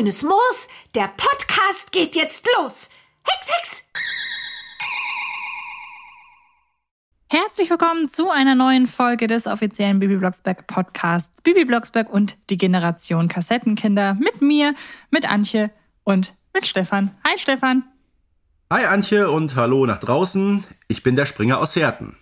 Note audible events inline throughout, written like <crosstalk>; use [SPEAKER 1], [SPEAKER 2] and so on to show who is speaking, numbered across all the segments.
[SPEAKER 1] Grünes Moos. Der Podcast geht jetzt los. Hex, Hex!
[SPEAKER 2] Herzlich willkommen zu einer neuen Folge des offiziellen Bibi Blocksberg Podcasts Bibi Blocksberg und die Generation Kassettenkinder mit mir, mit Antje und mit Stefan. Hi Stefan.
[SPEAKER 3] Hi Antje und hallo nach draußen. Ich bin der Springer aus Herten.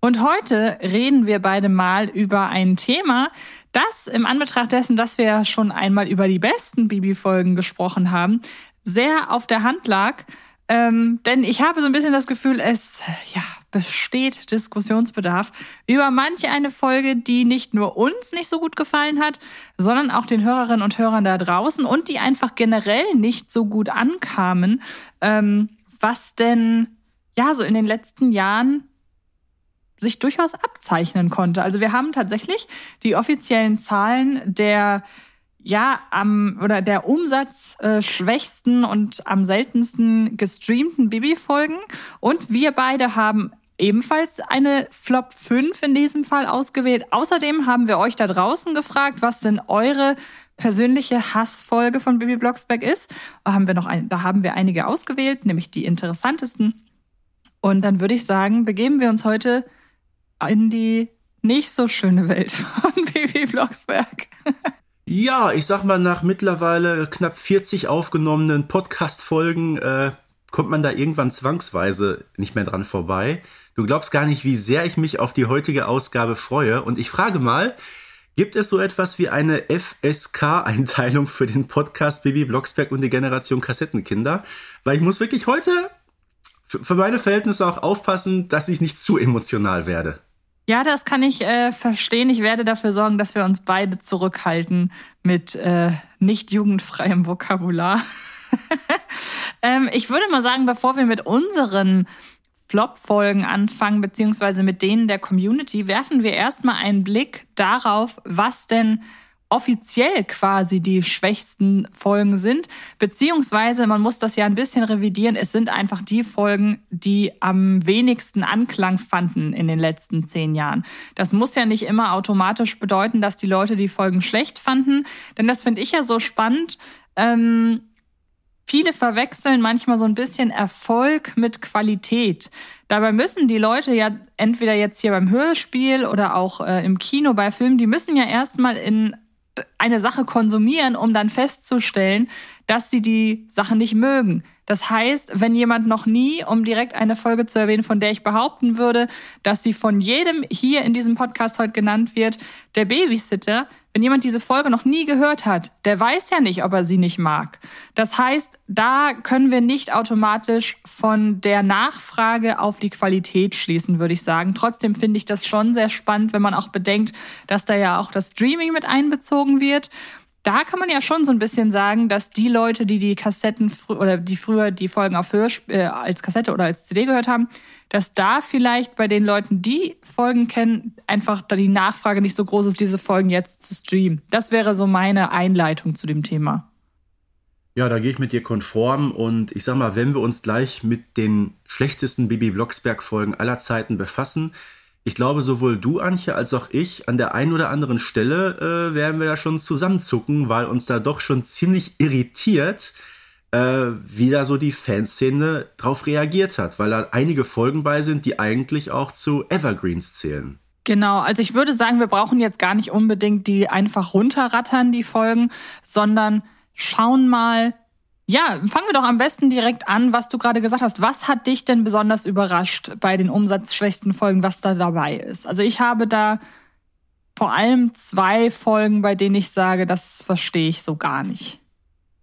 [SPEAKER 2] Und heute reden wir beide mal über ein Thema, das im Anbetracht dessen, dass wir schon einmal über die besten Bibi-Folgen gesprochen haben, sehr auf der Hand lag. Ähm, denn ich habe so ein bisschen das Gefühl, es ja, besteht Diskussionsbedarf über manche eine Folge, die nicht nur uns nicht so gut gefallen hat, sondern auch den Hörerinnen und Hörern da draußen und die einfach generell nicht so gut ankamen. Ähm, was denn ja so in den letzten Jahren sich durchaus abzeichnen konnte. Also wir haben tatsächlich die offiziellen Zahlen der ja am oder der umsatzschwächsten und am seltensten gestreamten Bibi-Folgen und wir beide haben ebenfalls eine Flop 5 in diesem Fall ausgewählt. Außerdem haben wir euch da draußen gefragt, was denn eure persönliche Hassfolge von Bibi Blocksberg ist. Da haben wir noch ein, da haben wir einige ausgewählt, nämlich die interessantesten. Und dann würde ich sagen, begeben wir uns heute in die nicht so schöne Welt von <laughs> Bibi Blocksberg.
[SPEAKER 3] Ja, ich sag mal, nach mittlerweile knapp 40 aufgenommenen Podcast-Folgen äh, kommt man da irgendwann zwangsweise nicht mehr dran vorbei. Du glaubst gar nicht, wie sehr ich mich auf die heutige Ausgabe freue. Und ich frage mal, gibt es so etwas wie eine FSK-Einteilung für den Podcast Bibi Blocksberg und die Generation Kassettenkinder? Weil ich muss wirklich heute für meine Verhältnisse auch aufpassen, dass ich nicht zu emotional werde.
[SPEAKER 2] Ja, das kann ich äh, verstehen. Ich werde dafür sorgen, dass wir uns beide zurückhalten mit äh, nicht jugendfreiem Vokabular. <laughs> ähm, ich würde mal sagen, bevor wir mit unseren Flop-Folgen anfangen, beziehungsweise mit denen der Community, werfen wir erstmal einen Blick darauf, was denn offiziell quasi die schwächsten Folgen sind, beziehungsweise man muss das ja ein bisschen revidieren. Es sind einfach die Folgen, die am wenigsten Anklang fanden in den letzten zehn Jahren. Das muss ja nicht immer automatisch bedeuten, dass die Leute die Folgen schlecht fanden, denn das finde ich ja so spannend. Ähm, viele verwechseln manchmal so ein bisschen Erfolg mit Qualität. Dabei müssen die Leute ja entweder jetzt hier beim Hörspiel oder auch äh, im Kino bei Filmen, die müssen ja erstmal in eine Sache konsumieren, um dann festzustellen, dass sie die Sache nicht mögen. Das heißt, wenn jemand noch nie, um direkt eine Folge zu erwähnen, von der ich behaupten würde, dass sie von jedem hier in diesem Podcast heute genannt wird, der Babysitter, wenn jemand diese Folge noch nie gehört hat, der weiß ja nicht, ob er sie nicht mag. Das heißt, da können wir nicht automatisch von der Nachfrage auf die Qualität schließen, würde ich sagen. Trotzdem finde ich das schon sehr spannend, wenn man auch bedenkt, dass da ja auch das Streaming mit einbezogen wird da kann man ja schon so ein bisschen sagen, dass die Leute, die die Kassetten oder die früher die Folgen auf Hörsp äh, als Kassette oder als CD gehört haben, dass da vielleicht bei den Leuten, die Folgen kennen, einfach da die Nachfrage nicht so groß ist, diese Folgen jetzt zu streamen. Das wäre so meine Einleitung zu dem Thema.
[SPEAKER 3] Ja, da gehe ich mit dir konform und ich sag mal, wenn wir uns gleich mit den schlechtesten Bibi Blocksberg Folgen aller Zeiten befassen, ich glaube, sowohl du, Antje, als auch ich, an der einen oder anderen Stelle äh, werden wir da schon zusammenzucken, weil uns da doch schon ziemlich irritiert, äh, wie da so die Fanszene drauf reagiert hat, weil da einige Folgen bei sind, die eigentlich auch zu Evergreens zählen.
[SPEAKER 2] Genau, also ich würde sagen, wir brauchen jetzt gar nicht unbedingt die einfach runterrattern, die Folgen, sondern schauen mal, ja, fangen wir doch am besten direkt an, was du gerade gesagt hast. Was hat dich denn besonders überrascht bei den umsatzschwächsten Folgen, was da dabei ist? Also ich habe da vor allem zwei Folgen, bei denen ich sage, das verstehe ich so gar nicht.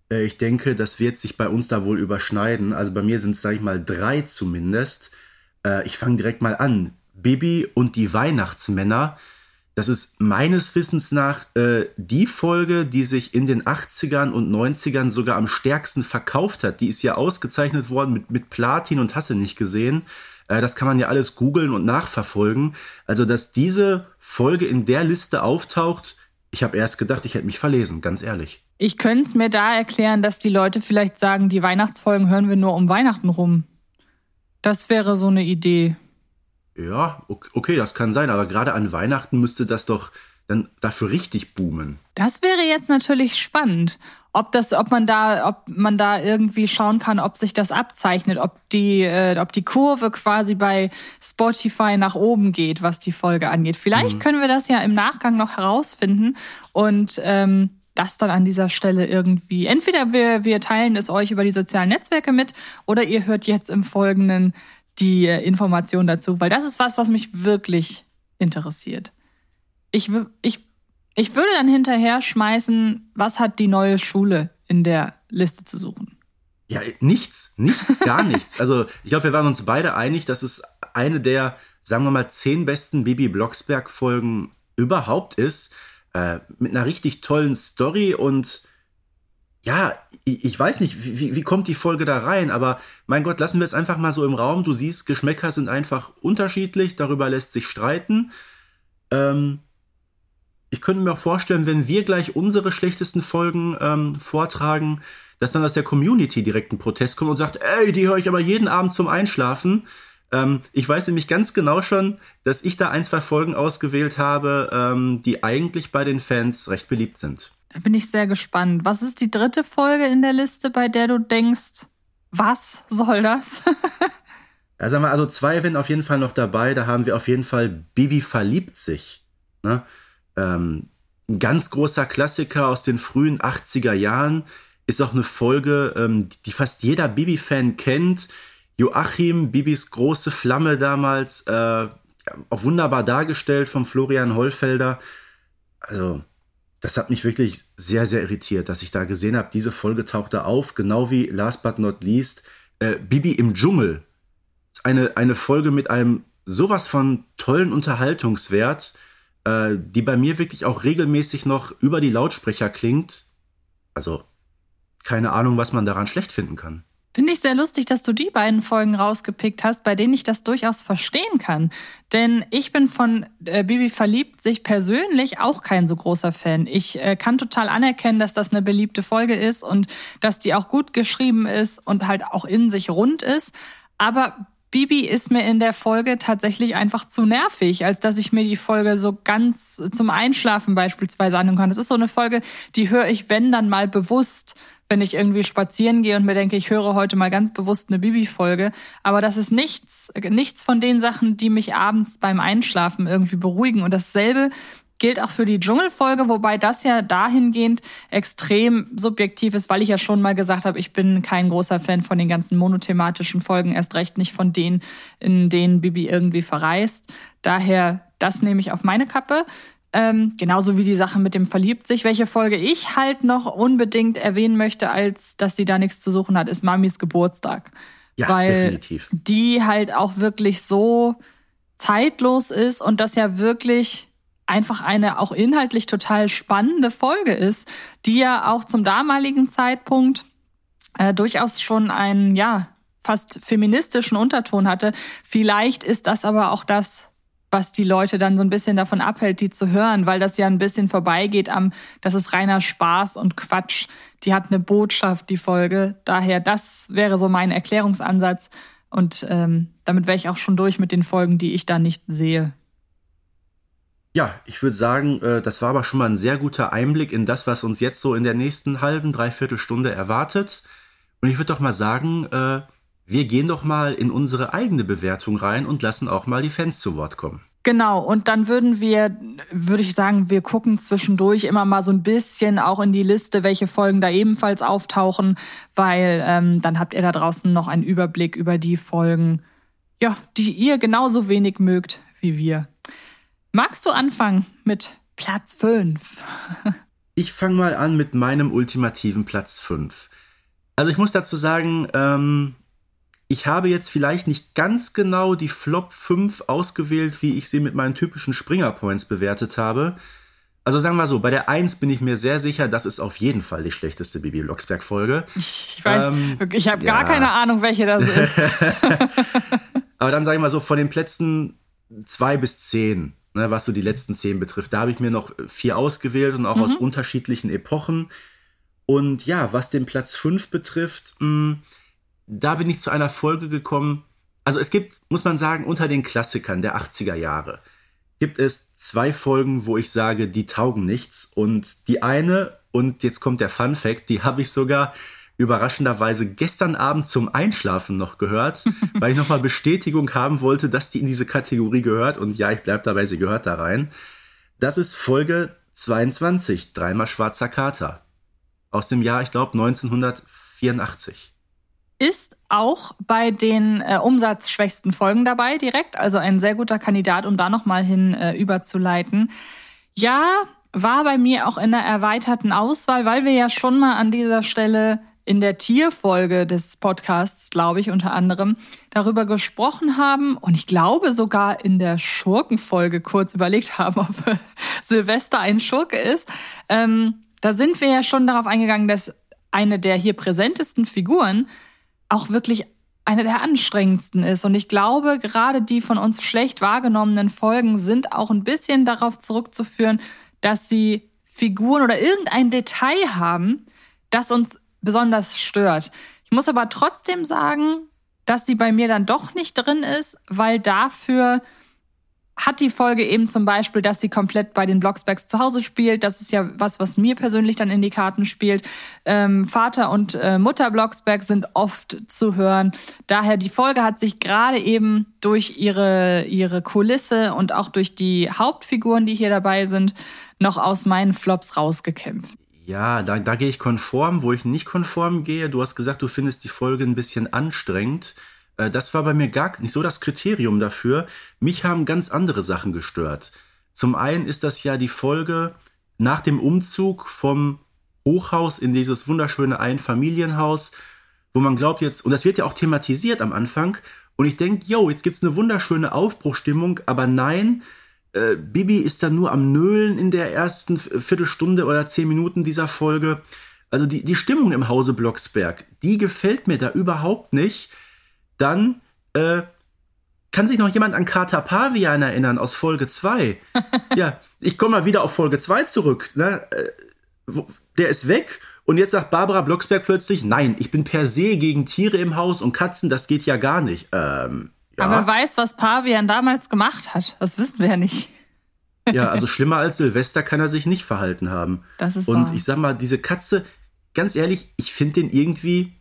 [SPEAKER 3] Äh, ich denke, das wird sich bei uns da wohl überschneiden. Also bei mir sind es, sage ich mal, drei zumindest. Äh, ich fange direkt mal an. Bibi und die Weihnachtsmänner das ist meines Wissens nach äh, die Folge, die sich in den 80ern und 90ern sogar am stärksten verkauft hat. Die ist ja ausgezeichnet worden mit, mit Platin und Hasse nicht gesehen. Äh, das kann man ja alles googeln und nachverfolgen. Also, dass diese Folge in der Liste auftaucht, ich habe erst gedacht, ich hätte mich verlesen, ganz ehrlich.
[SPEAKER 2] Ich könnte es mir da erklären, dass die Leute vielleicht sagen, die Weihnachtsfolgen hören wir nur um Weihnachten rum. Das wäre so eine Idee.
[SPEAKER 3] Ja, okay, das kann sein, aber gerade an Weihnachten müsste das doch dann dafür richtig boomen.
[SPEAKER 2] Das wäre jetzt natürlich spannend, ob das, ob man da, ob man da irgendwie schauen kann, ob sich das abzeichnet, ob die, äh, ob die Kurve quasi bei Spotify nach oben geht, was die Folge angeht. Vielleicht mhm. können wir das ja im Nachgang noch herausfinden und ähm, das dann an dieser Stelle irgendwie. Entweder wir, wir teilen es euch über die sozialen Netzwerke mit oder ihr hört jetzt im Folgenden die Information dazu, weil das ist was, was mich wirklich interessiert. Ich, ich ich würde dann hinterher schmeißen, was hat die neue Schule in der Liste zu suchen?
[SPEAKER 3] Ja, nichts, nichts, gar nichts. Also ich glaube, wir waren uns beide einig, dass es eine der, sagen wir mal, zehn besten Bibi Blocksberg-Folgen überhaupt ist. Äh, mit einer richtig tollen Story und ja, ich, weiß nicht, wie, wie kommt die Folge da rein, aber mein Gott, lassen wir es einfach mal so im Raum. Du siehst, Geschmäcker sind einfach unterschiedlich, darüber lässt sich streiten. Ähm, ich könnte mir auch vorstellen, wenn wir gleich unsere schlechtesten Folgen ähm, vortragen, dass dann aus der Community direkt ein Protest kommt und sagt, ey, die höre ich aber jeden Abend zum Einschlafen. Ähm, ich weiß nämlich ganz genau schon, dass ich da ein, zwei Folgen ausgewählt habe, ähm, die eigentlich bei den Fans recht beliebt sind.
[SPEAKER 2] Bin ich sehr gespannt. Was ist die dritte Folge in der Liste, bei der du denkst, was soll das? <laughs>
[SPEAKER 3] ja, sagen wir also zwei sind auf jeden Fall noch dabei. Da haben wir auf jeden Fall Bibi verliebt sich. Ne? Ähm, ein ganz großer Klassiker aus den frühen 80er Jahren ist auch eine Folge, ähm, die fast jeder Bibi-Fan kennt. Joachim, Bibis große Flamme damals, äh, auch wunderbar dargestellt vom Florian Hollfelder. Also, das hat mich wirklich sehr, sehr irritiert, dass ich da gesehen habe, diese Folge tauchte auf, genau wie last but not least, äh, Bibi im Dschungel. Eine, eine Folge mit einem sowas von tollen Unterhaltungswert äh, die bei mir wirklich auch regelmäßig noch über die Lautsprecher klingt. Also keine Ahnung, was man daran schlecht finden kann.
[SPEAKER 2] Finde ich sehr lustig, dass du die beiden Folgen rausgepickt hast, bei denen ich das durchaus verstehen kann. Denn ich bin von äh, Bibi verliebt sich persönlich auch kein so großer Fan. Ich äh, kann total anerkennen, dass das eine beliebte Folge ist und dass die auch gut geschrieben ist und halt auch in sich rund ist. Aber Bibi ist mir in der Folge tatsächlich einfach zu nervig, als dass ich mir die Folge so ganz zum Einschlafen beispielsweise anhören kann. Das ist so eine Folge, die höre ich, wenn dann mal bewusst, wenn ich irgendwie spazieren gehe und mir denke, ich höre heute mal ganz bewusst eine Bibi-Folge. Aber das ist nichts, nichts von den Sachen, die mich abends beim Einschlafen irgendwie beruhigen. Und dasselbe gilt auch für die Dschungelfolge, wobei das ja dahingehend extrem subjektiv ist, weil ich ja schon mal gesagt habe, ich bin kein großer Fan von den ganzen monothematischen Folgen, erst recht nicht von denen, in denen Bibi irgendwie verreist. Daher, das nehme ich auf meine Kappe. Ähm, genauso wie die Sache mit dem Verliebt sich. Welche Folge ich halt noch unbedingt erwähnen möchte, als dass sie da nichts zu suchen hat, ist Mamis Geburtstag.
[SPEAKER 3] Ja,
[SPEAKER 2] weil
[SPEAKER 3] definitiv.
[SPEAKER 2] Die halt auch wirklich so zeitlos ist und das ja wirklich einfach eine auch inhaltlich total spannende Folge ist, die ja auch zum damaligen Zeitpunkt äh, durchaus schon einen, ja, fast feministischen Unterton hatte. Vielleicht ist das aber auch das, was die Leute dann so ein bisschen davon abhält, die zu hören, weil das ja ein bisschen vorbeigeht am, das ist reiner Spaß und Quatsch. Die hat eine Botschaft, die Folge. Daher, das wäre so mein Erklärungsansatz. Und ähm, damit wäre ich auch schon durch mit den Folgen, die ich da nicht sehe.
[SPEAKER 3] Ja, ich würde sagen, äh, das war aber schon mal ein sehr guter Einblick in das, was uns jetzt so in der nächsten halben, dreiviertel Stunde erwartet. Und ich würde doch mal sagen, äh, wir gehen doch mal in unsere eigene Bewertung rein und lassen auch mal die Fans zu Wort kommen.
[SPEAKER 2] Genau, und dann würden wir, würde ich sagen, wir gucken zwischendurch immer mal so ein bisschen auch in die Liste, welche Folgen da ebenfalls auftauchen, weil ähm, dann habt ihr da draußen noch einen Überblick über die Folgen, ja, die ihr genauso wenig mögt wie wir. Magst du anfangen mit Platz 5? <laughs>
[SPEAKER 3] ich fange mal an mit meinem ultimativen Platz 5. Also ich muss dazu sagen, ähm, ich habe jetzt vielleicht nicht ganz genau die Flop 5 ausgewählt, wie ich sie mit meinen typischen Springer Points bewertet habe. Also sagen wir so, bei der 1 bin ich mir sehr sicher, das ist auf jeden Fall die schlechteste Bibi Blocksberg Folge.
[SPEAKER 2] Ich weiß, ähm, ich habe ja. gar keine Ahnung, welche das ist. <laughs>
[SPEAKER 3] Aber dann sagen wir so, von den Plätzen 2 bis 10 ne, was so die letzten zehn betrifft. Da habe ich mir noch vier ausgewählt und auch mhm. aus unterschiedlichen Epochen. Und ja, was den Platz fünf betrifft, mh, hm, da bin ich zu einer Folge gekommen. Also es gibt, muss man sagen, unter den Klassikern der 80er Jahre gibt es zwei Folgen, wo ich sage, die taugen nichts. Und die eine, und jetzt kommt der Fun Fact, die habe ich sogar überraschenderweise gestern Abend zum Einschlafen noch gehört, <laughs> weil ich nochmal Bestätigung haben wollte, dass die in diese Kategorie gehört. Und ja, ich bleib dabei, sie gehört da rein. Das ist Folge 22, dreimal schwarzer Kater. Aus dem Jahr, ich glaube, 1984
[SPEAKER 2] ist auch bei den äh, umsatzschwächsten Folgen dabei direkt, also ein sehr guter Kandidat, um da nochmal hin äh, überzuleiten. Ja, war bei mir auch in der erweiterten Auswahl, weil wir ja schon mal an dieser Stelle in der Tierfolge des Podcasts, glaube ich, unter anderem darüber gesprochen haben und ich glaube sogar in der Schurkenfolge kurz überlegt haben, <laughs> ob Silvester ein Schurke ist. Ähm, da sind wir ja schon darauf eingegangen, dass eine der hier präsentesten Figuren auch wirklich eine der anstrengendsten ist. Und ich glaube, gerade die von uns schlecht wahrgenommenen Folgen sind auch ein bisschen darauf zurückzuführen, dass sie Figuren oder irgendein Detail haben, das uns besonders stört. Ich muss aber trotzdem sagen, dass sie bei mir dann doch nicht drin ist, weil dafür hat die Folge eben zum Beispiel, dass sie komplett bei den Blocksbergs zu Hause spielt. Das ist ja was, was mir persönlich dann in die Karten spielt. Ähm, Vater und äh, Mutter Blocksberg sind oft zu hören. Daher die Folge hat sich gerade eben durch ihre, ihre Kulisse und auch durch die Hauptfiguren, die hier dabei sind, noch aus meinen Flops rausgekämpft.
[SPEAKER 3] Ja, da, da gehe ich konform, wo ich nicht konform gehe. Du hast gesagt, du findest die Folge ein bisschen anstrengend. Äh, das war bei mir gar nicht so das Kriterium dafür. Mich haben ganz andere Sachen gestört. Zum einen ist das ja die Folge nach dem Umzug vom Hochhaus in dieses wunderschöne Einfamilienhaus, wo man glaubt jetzt, und das wird ja auch thematisiert am Anfang, und ich denke, yo, jetzt gibt's eine wunderschöne Aufbruchstimmung, aber nein, äh, Bibi ist dann nur am Nölen in der ersten Viertelstunde oder zehn Minuten dieser Folge. Also die, die Stimmung im Hause Blocksberg, die gefällt mir da überhaupt nicht. Dann äh, kann sich noch jemand an Carter Pavian erinnern aus Folge 2. <laughs> ja, ich komme mal wieder auf Folge 2 zurück. Ne? Äh, der ist weg und jetzt sagt Barbara Blocksberg plötzlich, nein, ich bin per se gegen Tiere im Haus und Katzen, das geht ja gar nicht. Ähm, ja.
[SPEAKER 2] Aber wer weiß, was Pavian damals gemacht hat. Das wissen wir ja nicht.
[SPEAKER 3] ja, also schlimmer als Silvester kann er sich nicht verhalten haben.
[SPEAKER 2] Das ist
[SPEAKER 3] Und
[SPEAKER 2] wahr.
[SPEAKER 3] ich sag mal, diese Katze, ganz ehrlich, ich finde den irgendwie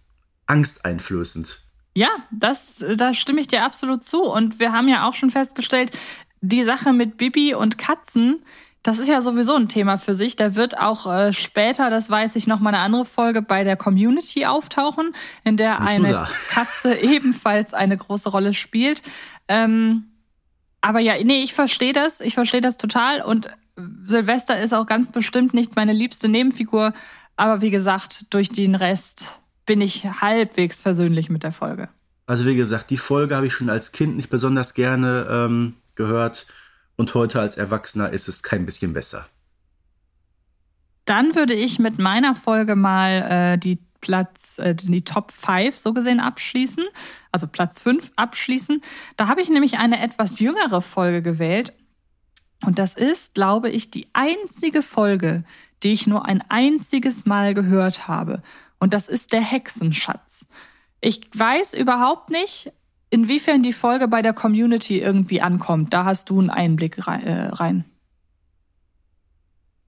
[SPEAKER 3] angsteinflößend.
[SPEAKER 2] Ja, das, da stimme ich dir absolut zu. Und wir haben ja auch schon festgestellt, die Sache mit Bibi und Katzen, das ist ja sowieso ein Thema für sich. Da wird auch äh, später, das weiß ich, noch mal eine andere Folge bei der Community auftauchen, in der
[SPEAKER 3] Nicht
[SPEAKER 2] eine. <laughs> Katze ebenfalls eine große Rolle spielt. Ähm, aber ja, nee, ich verstehe das. Ich verstehe das total. Und Silvester ist auch ganz bestimmt nicht meine liebste Nebenfigur. Aber wie gesagt, durch den Rest bin ich halbwegs versöhnlich mit der Folge.
[SPEAKER 3] Also wie gesagt, die Folge habe ich schon als Kind nicht besonders gerne ähm, gehört und heute als Erwachsener ist es kein bisschen besser.
[SPEAKER 2] Dann würde ich mit meiner Folge mal äh, die Platz, äh, die Top 5 so gesehen abschließen, also Platz 5 abschließen. Da habe ich nämlich eine etwas jüngere Folge gewählt. Und das ist, glaube ich, die einzige Folge, die ich nur ein einziges Mal gehört habe. Und das ist der Hexenschatz. Ich weiß überhaupt nicht, inwiefern die Folge bei der Community irgendwie ankommt. Da hast du einen Einblick äh, rein.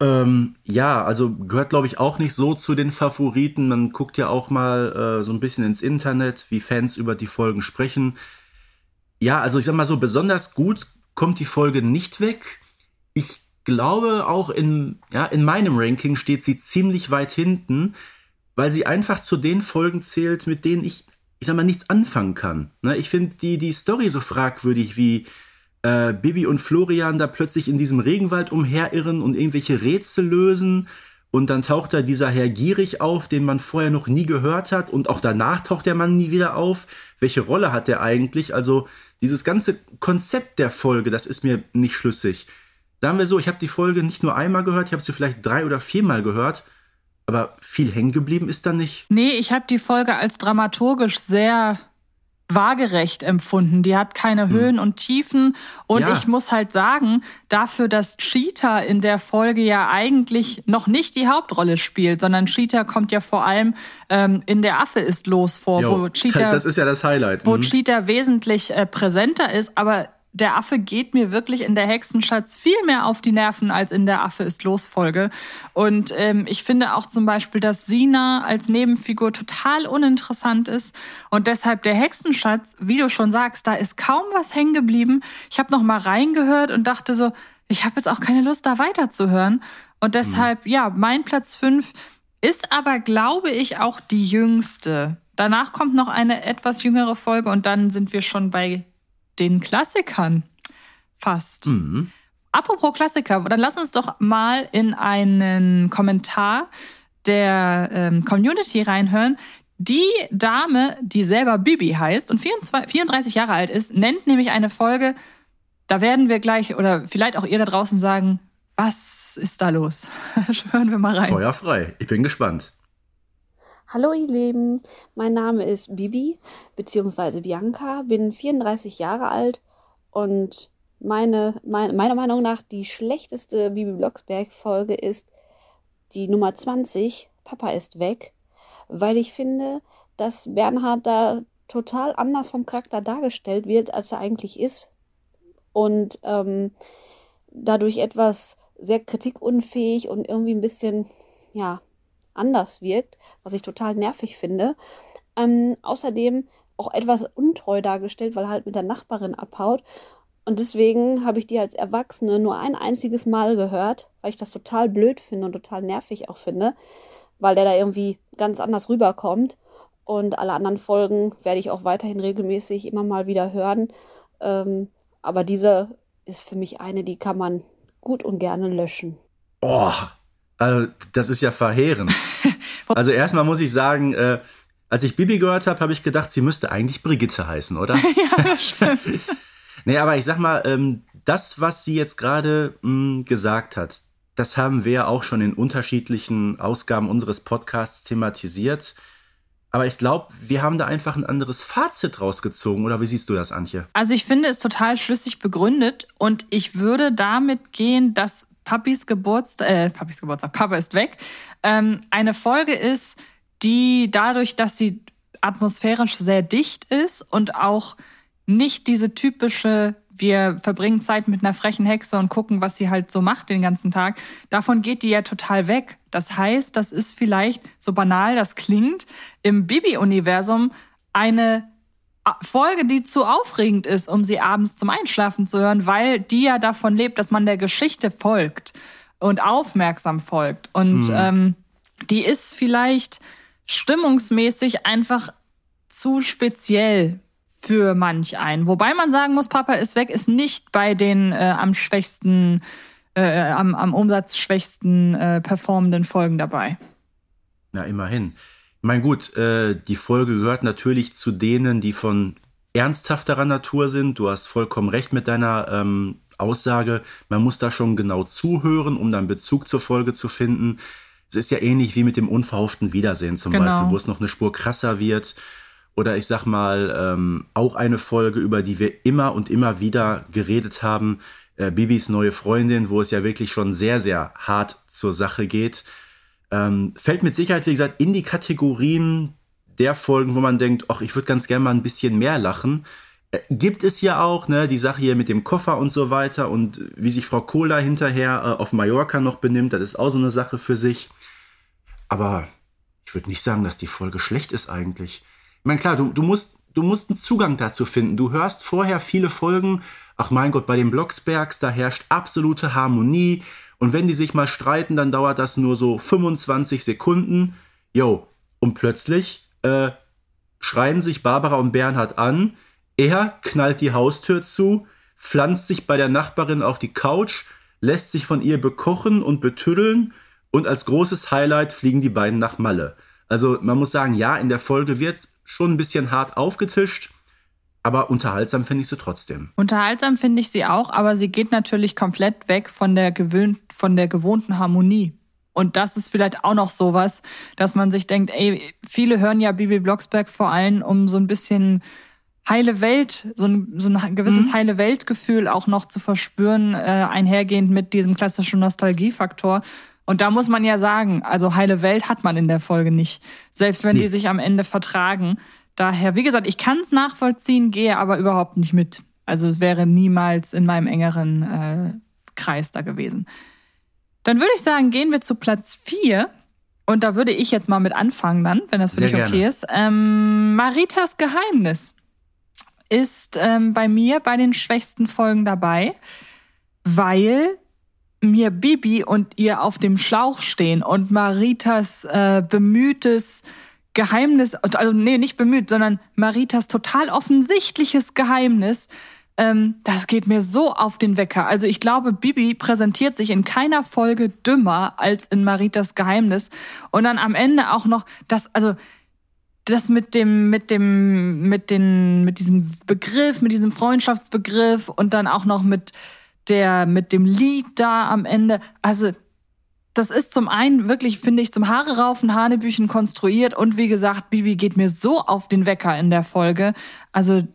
[SPEAKER 3] Ähm, ja, also gehört glaube ich auch nicht so zu den Favoriten. Man guckt ja auch mal äh, so ein bisschen ins Internet, wie Fans über die Folgen sprechen. Ja, also ich sag mal so, besonders gut kommt die Folge nicht weg. Ich glaube auch in, ja, in meinem Ranking steht sie ziemlich weit hinten, weil sie einfach zu den Folgen zählt, mit denen ich, ich sag mal, nichts anfangen kann. Ne, ich finde die, die Story so fragwürdig, wie äh, Bibi und Florian da plötzlich in diesem Regenwald umherirren und irgendwelche Rätsel lösen. Und dann taucht da dieser Herr Gierig auf, den man vorher noch nie gehört hat. Und auch danach taucht der Mann nie wieder auf. Welche Rolle hat der eigentlich? Also dieses ganze Konzept der Folge, das ist mir nicht schlüssig. Sagen wir so, ich habe die Folge nicht nur einmal gehört, ich habe sie vielleicht drei oder viermal gehört. Aber viel hängen geblieben ist da nicht.
[SPEAKER 2] Nee, ich habe die Folge als dramaturgisch sehr waagerecht empfunden. Die hat keine Höhen und Tiefen. Und
[SPEAKER 3] Ja.
[SPEAKER 2] ich muss halt sagen, dafür, dass Cheetah in der Folge ja eigentlich noch nicht die Hauptrolle spielt, sondern Cheetah kommt ja vor allem ähm, in der Affe ist los vor, wo
[SPEAKER 3] Jo,
[SPEAKER 2] Cheetah
[SPEAKER 3] das ist ja das Highlight.
[SPEAKER 2] wo
[SPEAKER 3] Mhm.
[SPEAKER 2] Cheetah wesentlich äh, präsenter ist, aber der Affe geht mir wirklich in der Hexenschatz viel mehr auf die Nerven als in der Affe ist los Folge. Und ähm, ich finde auch zum Beispiel, dass Sina als Nebenfigur total uninteressant ist und deshalb der Hexenschatz, wie du schon sagst, da ist kaum was hängen geblieben. Ich habe noch mal reingehört und dachte so, ich habe jetzt auch keine Lust, da weiterzuhören. Und deshalb, mhm. ja, mein Platz fünf ist aber, glaube ich, auch die jüngste. Danach kommt noch eine etwas jüngere Folge und dann sind wir schon bei den Klassikern. Fast. Mhm. Apropos Klassiker, dann lass uns doch mal in einen Kommentar der ähm, Community reinhören. Die Dame, die selber Bibi heißt und 24, 34 Jahre alt ist, nennt nämlich eine Folge, da werden wir gleich oder vielleicht auch ihr da draußen sagen, was ist da los? <laughs> Hören wir mal rein.
[SPEAKER 3] Feuer frei. Ich bin gespannt.
[SPEAKER 4] Hallo ihr Lieben, mein Name ist Bibi bzw. Bianca, bin 34 Jahre alt und meine, meine, meiner Meinung nach die schlechteste Bibi Blocksberg Folge ist die Nummer 20, Papa ist weg, weil ich finde, dass Bernhard da total anders vom Charakter dargestellt wird, als er eigentlich ist und ähm, dadurch etwas sehr kritikunfähig und irgendwie ein bisschen, ja, anders wirkt, was ich total nervig finde. Ähm, außerdem auch etwas untreu dargestellt, weil er halt mit der Nachbarin abhaut. Und deswegen habe ich die als Erwachsene nur ein einziges Mal gehört, weil ich das total blöd finde und total nervig auch finde, weil der da irgendwie ganz anders rüberkommt. Und alle anderen Folgen werde ich auch weiterhin regelmäßig immer mal wieder hören. Ähm, aber diese ist für mich eine, die kann man gut und gerne löschen.
[SPEAKER 3] Oh, also, das ist ja verheerend. <laughs> also erstmal muss ich sagen, äh, als ich Bibi gehört habe, habe ich gedacht, sie müsste eigentlich Brigitte heißen, oder? <laughs>
[SPEAKER 2] ja, das stimmt. <laughs>
[SPEAKER 3] nee, aber ich sag mal, ähm, das, was sie jetzt gerade hm, gesagt hat, das haben wir auch schon in unterschiedlichen Ausgaben unseres Podcasts thematisiert. Aber ich glaube, wir haben da einfach ein anderes Fazit rausgezogen. Oder wie siehst du das, Antje?
[SPEAKER 2] Also ich finde es total schlüssig begründet und ich würde damit gehen, dass Papis Geburtstag, äh, Papis Geburtstag, Papa ist weg, ähm, eine Folge ist, die dadurch, dass sie atmosphärisch sehr dicht ist und auch nicht diese typische, wir verbringen Zeit mit einer frechen Hexe und gucken, was sie halt so macht den ganzen Tag. Davon geht die ja total weg. Das heißt, das ist vielleicht, so banal das klingt, im Bibi-Universum eine Folge, die zu aufregend ist, um sie abends zum Einschlafen zu hören, weil die ja davon lebt, dass man der Geschichte folgt und aufmerksam folgt. Und mhm. ähm, die ist vielleicht stimmungsmäßig einfach zu speziell für manch einen. Wobei man sagen muss, Papa ist weg, ist nicht bei den äh, am schwächsten, äh, am, am umsatzschwächsten äh, performenden Folgen dabei.
[SPEAKER 3] Na, immerhin. Ich meine, gut, äh, die Folge gehört natürlich zu denen, die von ernsthafterer Natur sind. Du hast vollkommen recht mit deiner ähm, Aussage. Man muss da schon genau zuhören, um dann Bezug zur Folge zu finden. Es ist ja ähnlich wie mit dem unverhofften Wiedersehen zum genau. Beispiel, wo es noch eine Spur krasser wird. Oder ich sag mal, ähm, auch eine Folge, über die wir immer und immer wieder geredet haben. Äh, Bibis neue Freundin, wo es ja wirklich schon sehr, sehr hart zur Sache geht. Ähm, fällt mit Sicherheit, wie gesagt, in die Kategorien der Folgen, wo man denkt, ach, ich würde ganz gerne mal ein bisschen mehr lachen. Äh, gibt es ja auch, ne, die Sache hier mit dem Koffer und so weiter und wie sich Frau Kohler hinterher äh, auf Mallorca noch benimmt, das ist auch so eine Sache für sich. Aber ich würde nicht sagen, dass die Folge schlecht ist eigentlich. Ich meine, klar, du, du, musst, du musst einen Zugang dazu finden. Du hörst vorher viele Folgen, ach mein Gott, bei den Blocksbergs, da herrscht absolute Harmonie. Und wenn die sich mal streiten, dann dauert das nur so 25 Sekunden. Jo, und plötzlich äh, schreien sich Barbara und Bernhard an. Er knallt die Haustür zu, pflanzt sich bei der Nachbarin auf die Couch, lässt sich von ihr bekochen und betüddeln und als großes Highlight fliegen die beiden nach Malle. Also man muss sagen, ja, in der Folge wird schon ein bisschen hart aufgetischt, aber unterhaltsam finde ich sie trotzdem.
[SPEAKER 2] Unterhaltsam finde ich sie auch, aber sie geht natürlich komplett weg von der, gewöhnt, von der gewohnten Harmonie. Und das ist vielleicht auch noch sowas, dass man sich denkt, ey, viele hören ja Bibi Blocksberg vor allem, um so ein bisschen heile Welt, so ein, so ein gewisses mhm. heile Weltgefühl auch noch zu verspüren, äh, einhergehend mit diesem klassischen Nostalgiefaktor. Und da muss man ja sagen, also heile Welt hat man in der Folge nicht. Selbst wenn nee. die sich am Ende vertragen. Daher, wie gesagt, ich kann es nachvollziehen, gehe aber überhaupt nicht mit. Also es wäre niemals in meinem engeren äh, Kreis da gewesen. Dann würde ich sagen, gehen wir zu Platz 4. Und da würde ich jetzt mal mit anfangen dann, wenn das für
[SPEAKER 3] Sehr
[SPEAKER 2] dich okay
[SPEAKER 3] gerne.
[SPEAKER 2] ist. Ähm, Maritas Geheimnis ist ähm, bei mir bei den schwächsten Folgen dabei, weil mir Bibi und ihr auf dem Schlauch stehen und Maritas äh, bemühtes Geheimnis, also nee, nicht bemüht, sondern Maritas total offensichtliches Geheimnis, ähm, das geht mir so auf den Wecker. Also ich glaube, Bibi präsentiert sich in keiner Folge dümmer als in Maritas Geheimnis. Und dann am Ende auch noch das, also das mit dem, mit dem, mit den, mit diesem Begriff, mit diesem Freundschaftsbegriff und dann auch noch mit der, mit dem Lied da am Ende. Also, das ist zum einen wirklich, finde ich, zum Haare raufen, Hanebüchen konstruiert und wie gesagt, Bibi geht mir so auf den Wecker in der Folge. Also,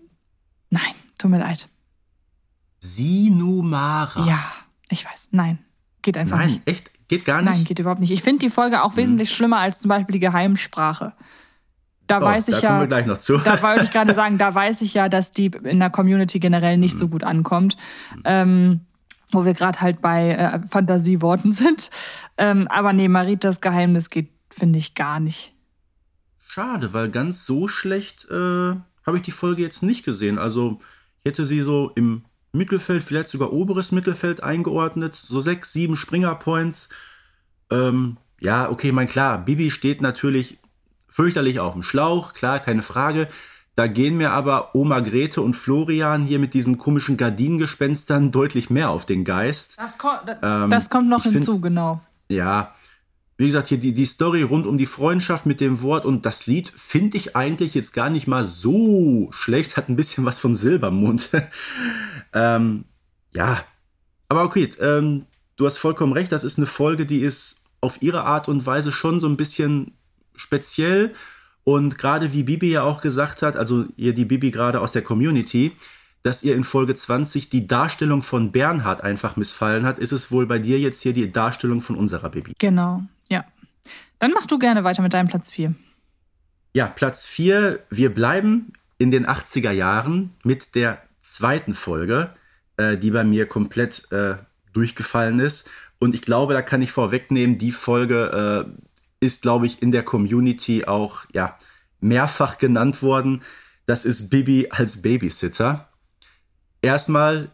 [SPEAKER 2] nein, tut mir leid.
[SPEAKER 3] Sinumara.
[SPEAKER 2] Ja, ich weiß. Nein, geht einfach
[SPEAKER 3] Nein,
[SPEAKER 2] nicht.
[SPEAKER 3] echt? Geht gar nicht?
[SPEAKER 2] Nein, geht überhaupt nicht. Ich finde die Folge auch wesentlich schlimmer als zum Beispiel die Geheimsprache. Da
[SPEAKER 3] Oh,
[SPEAKER 2] weiß ich
[SPEAKER 3] da
[SPEAKER 2] ja.
[SPEAKER 3] kommen wir gleich noch zu.
[SPEAKER 2] Da wollte ich gerade <laughs> sagen, da weiß ich ja, dass die in der Community generell nicht so gut ankommt. Ähm, wo wir gerade halt bei äh, Fantasieworten sind. Ähm, aber nee, Maritas Geheimnis geht, finde ich, gar nicht.
[SPEAKER 3] Schade, weil ganz so schlecht äh, habe ich die Folge jetzt nicht gesehen. Also ich hätte sie so im Mittelfeld, vielleicht sogar oberes Mittelfeld eingeordnet. So sechs, sieben Springer-Points. Ähm, ja, okay, mein klar, Bibi steht natürlich fürchterlich auf dem Schlauch, klar, keine Frage. Da gehen mir aber Oma Grete und Florian hier mit diesen komischen Gardinengespenstern deutlich mehr auf den Geist.
[SPEAKER 2] Das, kommt,
[SPEAKER 3] Ähm,
[SPEAKER 2] das kommt noch
[SPEAKER 3] ich find-
[SPEAKER 2] hinzu, genau.
[SPEAKER 3] Ja, wie gesagt, hier die, die Story rund um die Freundschaft mit dem Wort und das Lied finde ich eigentlich jetzt gar nicht mal so schlecht. Hat ein bisschen was von Silbermond. <laughs> ähm, ja, aber okay, jetzt, ähm, du hast vollkommen recht. Das ist eine Folge, die ist auf ihre Art und Weise schon so ein bisschen speziell. Und gerade wie Bibi ja auch gesagt hat, also ihr die Bibi gerade aus der Community, dass ihr in Folge 20 die Darstellung von Bernhard einfach missfallen hat, ist es wohl bei dir jetzt hier die Darstellung von unserer Bibi.
[SPEAKER 2] Genau, ja. Dann mach du gerne weiter mit deinem Platz 4.
[SPEAKER 3] Ja, Platz 4, wir bleiben in den 80er Jahren mit der zweiten Folge, äh, die bei mir komplett äh, durchgefallen ist. Und ich glaube, da kann ich vorwegnehmen, die Folge äh, ist, glaube ich, in der Community auch ja, mehrfach genannt worden. Das ist Bibi als Babysitter. Erstmal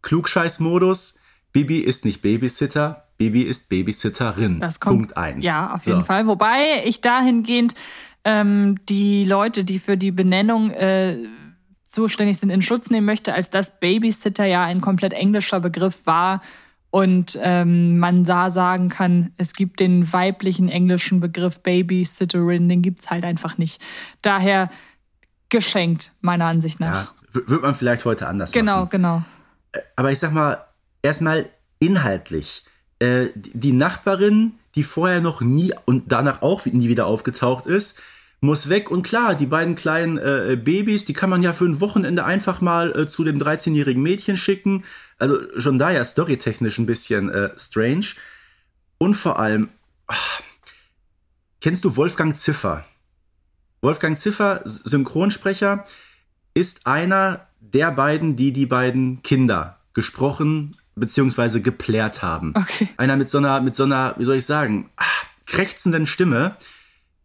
[SPEAKER 3] Klugscheiß-Modus. Bibi ist nicht Babysitter, Bibi ist Babysitterin.
[SPEAKER 2] Das kommt,
[SPEAKER 3] Punkt 1.
[SPEAKER 2] Ja, auf jeden Fall. Wobei ich dahingehend ähm, die Leute, die für die Benennung äh, zuständig sind, in Schutz nehmen möchte, als dass Babysitter ja ein komplett englischer Begriff war und ähm, man da sagen kann, es gibt den weiblichen englischen Begriff Babysitterin, den gibt's halt einfach nicht. Daher geschenkt, meiner Ansicht nach.
[SPEAKER 3] Ja, wird man vielleicht heute anders
[SPEAKER 2] genau,
[SPEAKER 3] machen.
[SPEAKER 2] genau.
[SPEAKER 3] Aber ich sag mal, erstmal inhaltlich. Äh, die die Nachbarin, die vorher noch nie und danach auch nie wieder aufgetaucht ist, muss weg. Und klar, die beiden kleinen äh, Babys, die kann man ja für ein Wochenende einfach mal äh, zu dem 13-jährigen Mädchen schicken. Also schon da ja storytechnisch ein bisschen äh, strange. Und vor allem, ach, kennst du Wolfgang Ziffer? Wolfgang Ziffer, Synchronsprecher, ist einer der beiden, die die beiden Kinder gesprochen bzw. geplärt haben.
[SPEAKER 2] Okay.
[SPEAKER 3] Einer mit so einer, mit so einer, wie soll ich sagen, ah, krächzenden Stimme.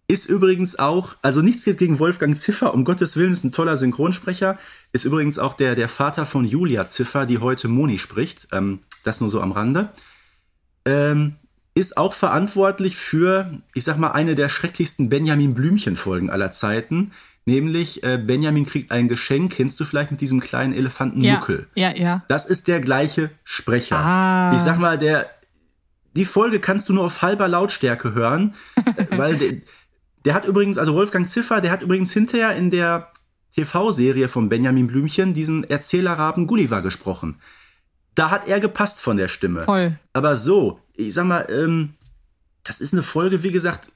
[SPEAKER 3] Ist übrigens auch, also nichts geht gegen Wolfgang Ziffer, um Gottes Willen, ist ein toller Synchronsprecher. Ist übrigens auch der, der Vater von Julia Ziffer, die heute Moni spricht. Ähm, das nur so am Rande. Ähm, ist auch verantwortlich für, ich sag mal, eine der schrecklichsten Benjamin Blümchen-Folgen aller Zeiten. Nämlich äh, Benjamin kriegt ein Geschenk, kennst du vielleicht mit diesem kleinen Elefanten
[SPEAKER 2] Ja,
[SPEAKER 3] Muckel.
[SPEAKER 2] ja, ja.
[SPEAKER 3] Das ist der gleiche Sprecher.
[SPEAKER 2] Ah.
[SPEAKER 3] Ich sag mal, der, die Folge kannst du nur auf halber Lautstärke hören, <laughs> weil der, hat übrigens, also Wolfgang Ziffer, der hat übrigens hinterher in der TV-Serie von Benjamin Blümchen diesen Erzählerraben Gulliver gesprochen. Da hat er gepasst von der Stimme.
[SPEAKER 2] Voll.
[SPEAKER 3] Aber so, ich sag mal, ähm, das ist eine Folge, wie gesagt,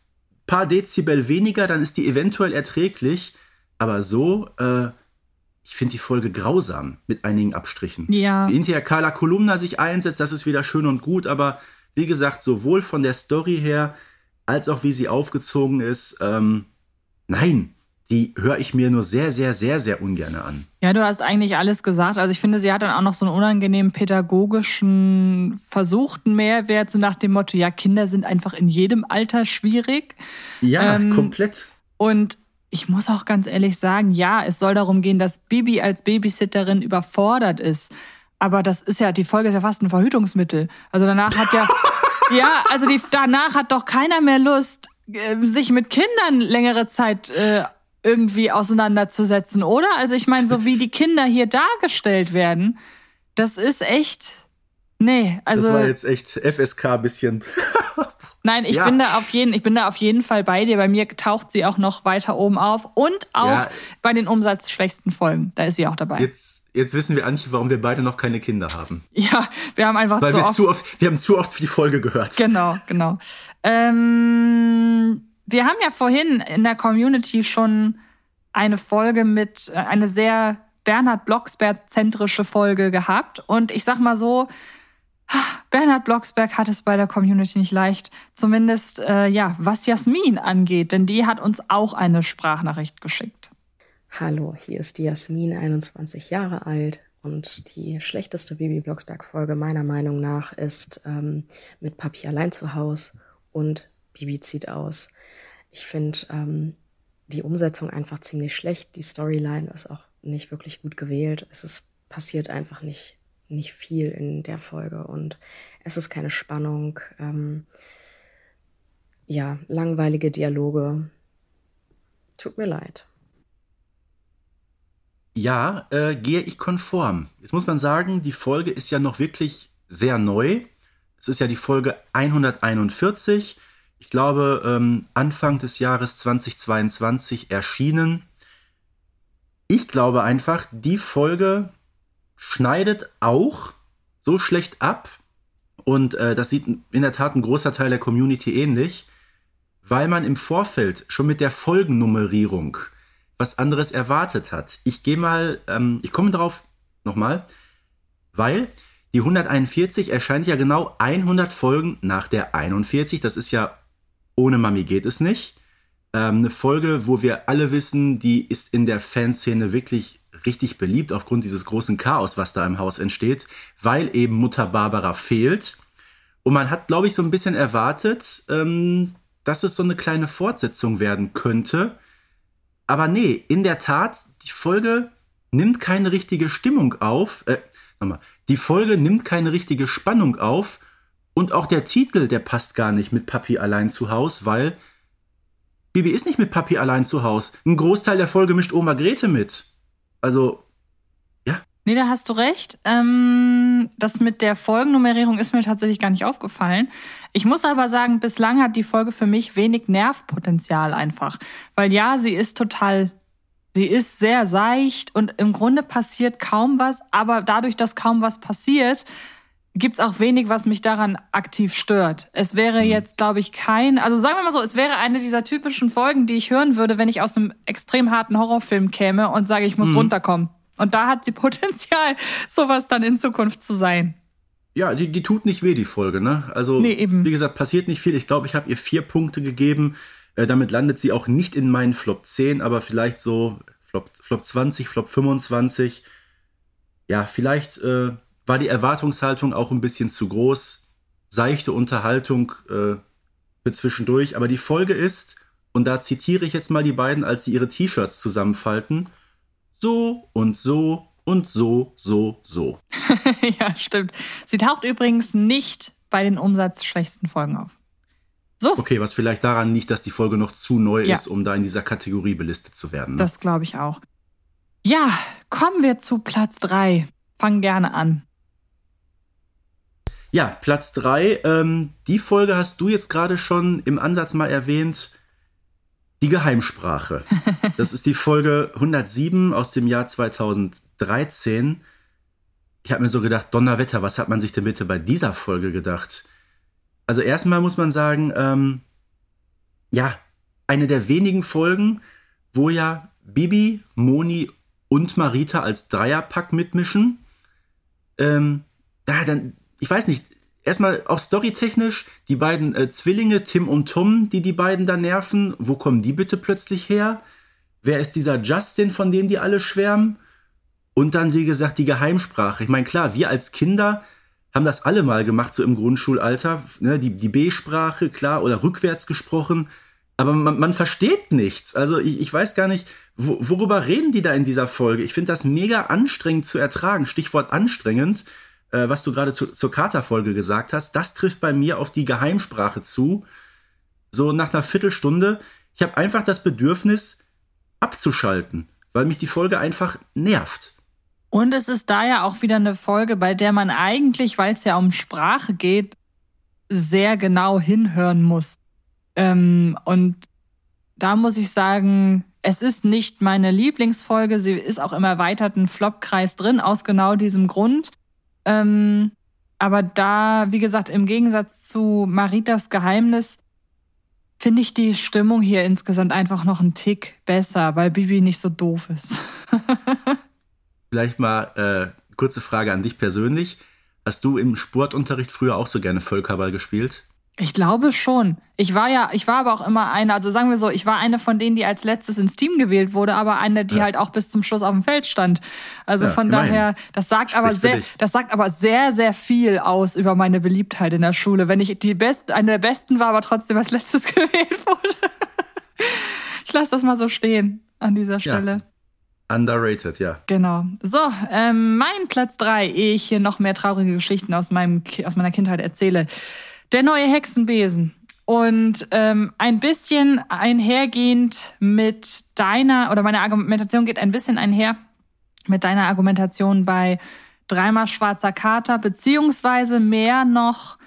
[SPEAKER 3] paar Dezibel weniger, dann ist die eventuell erträglich. Aber so, äh, ich finde die Folge grausam mit einigen Abstrichen.
[SPEAKER 2] Ja.
[SPEAKER 3] Wie hinterher Carla Kolumna sich einsetzt, das ist wieder schön und gut, aber wie gesagt, sowohl von der Story her, als auch wie sie aufgezogen ist, ähm, nein, die höre ich mir nur sehr, sehr, sehr, sehr ungern an.
[SPEAKER 2] Ja, du hast eigentlich alles gesagt. Also ich finde, sie hat dann auch noch so einen unangenehmen pädagogischen, versuchten Mehrwert, so nach dem Motto, ja, Kinder sind einfach in jedem Alter schwierig.
[SPEAKER 3] Ja, ähm, komplett.
[SPEAKER 2] Und ich muss auch ganz ehrlich sagen, ja, es soll darum gehen, dass Bibi als Babysitterin überfordert ist. Aber das ist ja, die Folge ist ja fast ein Verhütungsmittel. Also danach hat ja, <laughs> ja, also die, danach hat doch keiner mehr Lust, äh, sich mit Kindern längere Zeit äh, irgendwie auseinanderzusetzen, oder? Also ich meine, so wie die Kinder hier dargestellt werden, das ist echt. Nee, also.
[SPEAKER 3] Das war jetzt echt FSK bisschen. <laughs>
[SPEAKER 2] Nein, ich ja. bin da auf jeden, ich bin da auf jeden Fall bei dir. Bei mir taucht sie auch noch weiter oben auf und auch ja. bei den umsatzschwächsten Folgen. Da ist sie auch dabei.
[SPEAKER 3] Jetzt, jetzt wissen wir eigentlich, warum wir beide noch keine Kinder haben.
[SPEAKER 2] Ja, wir haben einfach
[SPEAKER 3] Weil
[SPEAKER 2] zu,
[SPEAKER 3] wir
[SPEAKER 2] oft,
[SPEAKER 3] zu oft, wir haben zu oft die Folge gehört.
[SPEAKER 2] Genau, genau. Ähm, wir haben ja vorhin in der Community schon eine Folge mit, äh, eine sehr Bernhard Blocksberg-zentrische Folge gehabt. Und ich sag mal so, Bernhard Blocksberg hat es bei der Community nicht leicht. Zumindest, äh, ja, was Jasmin angeht, denn die hat uns auch eine Sprachnachricht geschickt.
[SPEAKER 5] Hallo, hier ist die Jasmin, 21 Jahre alt. Und die schlechteste Bibi Blocksberg-Folge meiner Meinung nach ist ähm, mit Papi allein zu Haus und Bibi zieht aus. Ich finde ähm, die Umsetzung einfach ziemlich schlecht. Die Storyline ist auch nicht wirklich gut gewählt. Es ist passiert einfach nicht nicht viel in der Folge und es ist keine Spannung. Ähm, ja, langweilige Dialoge. Tut mir leid.
[SPEAKER 3] Ja, äh, gehe ich konform. Jetzt muss man sagen, die Folge ist ja noch wirklich sehr neu. Es ist ja die Folge 141 ich glaube, ähm, Anfang des Jahres 2022 erschienen. Ich glaube einfach, die Folge schneidet auch so schlecht ab. Und äh, das sieht in der Tat ein großer Teil der Community ähnlich, weil man im Vorfeld schon mit der Folgennummerierung was anderes erwartet hat. Ich gehe mal, ähm, ich komme darauf nochmal, weil die 141 erscheint ja genau 100 Folgen nach der 41. Das ist ja ohne Mami geht es nicht. Ähm, eine Folge, wo wir alle wissen, die ist in der Fanszene wirklich richtig beliebt aufgrund dieses großen Chaos, was da im Haus entsteht, weil eben Mutter Barbara fehlt. Und man hat, glaube ich, so ein bisschen erwartet, ähm, dass es so eine kleine Fortsetzung werden könnte. Aber nee, in der Tat, die Folge nimmt keine richtige Stimmung auf. Äh, nochmal, die Folge nimmt keine richtige Spannung auf und auch der Titel, der passt gar nicht mit Papi allein zu Haus, weil Bibi ist nicht mit Papi allein zu Haus. Ein Großteil der Folge mischt Oma Grete mit. Also.
[SPEAKER 2] Nee, da hast du recht. Ähm, das mit der Folgennummerierung ist mir tatsächlich gar nicht aufgefallen. Ich muss aber sagen, bislang hat die Folge für mich wenig Nervpotenzial einfach. Weil ja, sie ist total Sie ist sehr seicht und im Grunde passiert kaum was, aber dadurch, dass kaum was passiert, gibt's auch wenig, was mich daran aktiv stört. Es wäre mhm. jetzt, glaube ich, kein, also sagen wir mal so, es wäre eine dieser typischen Folgen, die ich hören würde, wenn ich aus einem extrem harten Horrorfilm käme und sage, ich muss mhm. runterkommen. Und da hat sie <laughs> Potenzial, sowas dann in Zukunft zu sein.
[SPEAKER 3] Ja, die, die tut nicht weh, die Folge, ne? Also, nee, wie gesagt, passiert nicht viel. Ich glaube, ich habe ihr vier Punkte gegeben. Äh, damit landet sie auch nicht in meinen Flop 10, aber vielleicht so Flop, Flop 20, Flop 25. Ja, vielleicht äh, war die Erwartungshaltung auch ein bisschen zu groß. Seichte Unterhaltung äh, für zwischendurch. Aber die Folge ist, und da zitiere ich jetzt mal die beiden, als sie ihre T-Shirts zusammenfalten, so und so und so, so, so. <laughs>
[SPEAKER 2] ja, stimmt. Sie taucht übrigens nicht bei den umsatzschwächsten Folgen auf.
[SPEAKER 3] So. Okay, was vielleicht daran liegt, dass die Folge noch zu neu ja. ist, um da in dieser Kategorie belistet zu werden. Ne?
[SPEAKER 2] Das glaube ich auch. Ja, kommen wir zu Platz drei. Fang gerne an.
[SPEAKER 3] Ja, Platz drei. Ähm, die Folge hast du jetzt gerade schon im Ansatz mal erwähnt. Die Geheimsprache. <laughs> Das ist die Folge 107 aus dem Jahr 2013. Ich habe mir so gedacht, Donnerwetter, was hat man sich denn bitte bei dieser Folge gedacht? Also erstmal muss man sagen, ähm, ja, eine der wenigen Folgen, wo ja Bibi, Moni und Marita als Dreierpack mitmischen. Ähm, ja, dann ich weiß nicht, erstmal auch storytechnisch, die beiden äh, Zwillinge, Tim und Tom, die die beiden da nerven, wo kommen die bitte plötzlich her? wer ist dieser Justin, von dem die alle schwärmen? Und dann, wie gesagt, die Geheimsprache. Ich meine, klar, wir als Kinder haben das alle mal gemacht, so im Grundschulalter. Ne? Die, die B-Sprache, klar, oder rückwärts gesprochen. Aber man, man versteht nichts. Also ich, ich weiß gar nicht, wo, worüber reden die da in dieser Folge? Ich finde das mega anstrengend zu ertragen. Stichwort anstrengend, äh, was du gerade zu, zur Katerfolge gesagt hast. Das trifft bei mir auf die Geheimsprache zu. So nach einer Viertelstunde. Ich habe einfach das Bedürfnis, abzuschalten, weil mich die Folge einfach nervt.
[SPEAKER 2] Und es ist da ja auch wieder eine Folge, bei der man eigentlich, weil es ja um Sprache geht, sehr genau hinhören muss. Ähm, und da muss ich sagen, es ist nicht meine Lieblingsfolge. Sie ist auch im erweiterten Flop-Kreis drin, aus genau diesem Grund. Ähm, aber da, wie gesagt, im Gegensatz zu Maritas Geheimnis, finde ich die Stimmung hier insgesamt einfach noch einen Tick besser, weil Bibi nicht so doof ist. <laughs>
[SPEAKER 3] Vielleicht mal äh, kurze Frage an dich persönlich. Hast du im Sportunterricht früher auch so gerne Völkerball gespielt?
[SPEAKER 2] Ich glaube schon. Ich war ja, ich war aber auch immer eine, also sagen wir so, ich war eine von denen, die als letztes ins Team gewählt wurde, aber eine, die ja. halt auch bis zum Schluss auf dem Feld stand. Also ja, von immerhin. daher, das sagt Sprich aber sehr, das sagt aber sehr, sehr viel aus über meine Beliebtheit in der Schule. Wenn ich die best, eine der besten war, aber trotzdem als letztes <laughs> gewählt wurde. ich lasse das mal so stehen an dieser Stelle. Ja.
[SPEAKER 3] Underrated, ja.
[SPEAKER 2] Genau. So, ähm, mein Platz drei, ehe ich hier noch mehr traurige Geschichten aus, meinem, aus meiner Kindheit erzähle. Der neue Hexenbesen. Und ähm, ein bisschen einhergehend mit deiner, oder meine Argumentation geht ein bisschen einher mit deiner Argumentation bei dreimal schwarzer Kater, beziehungsweise mehr noch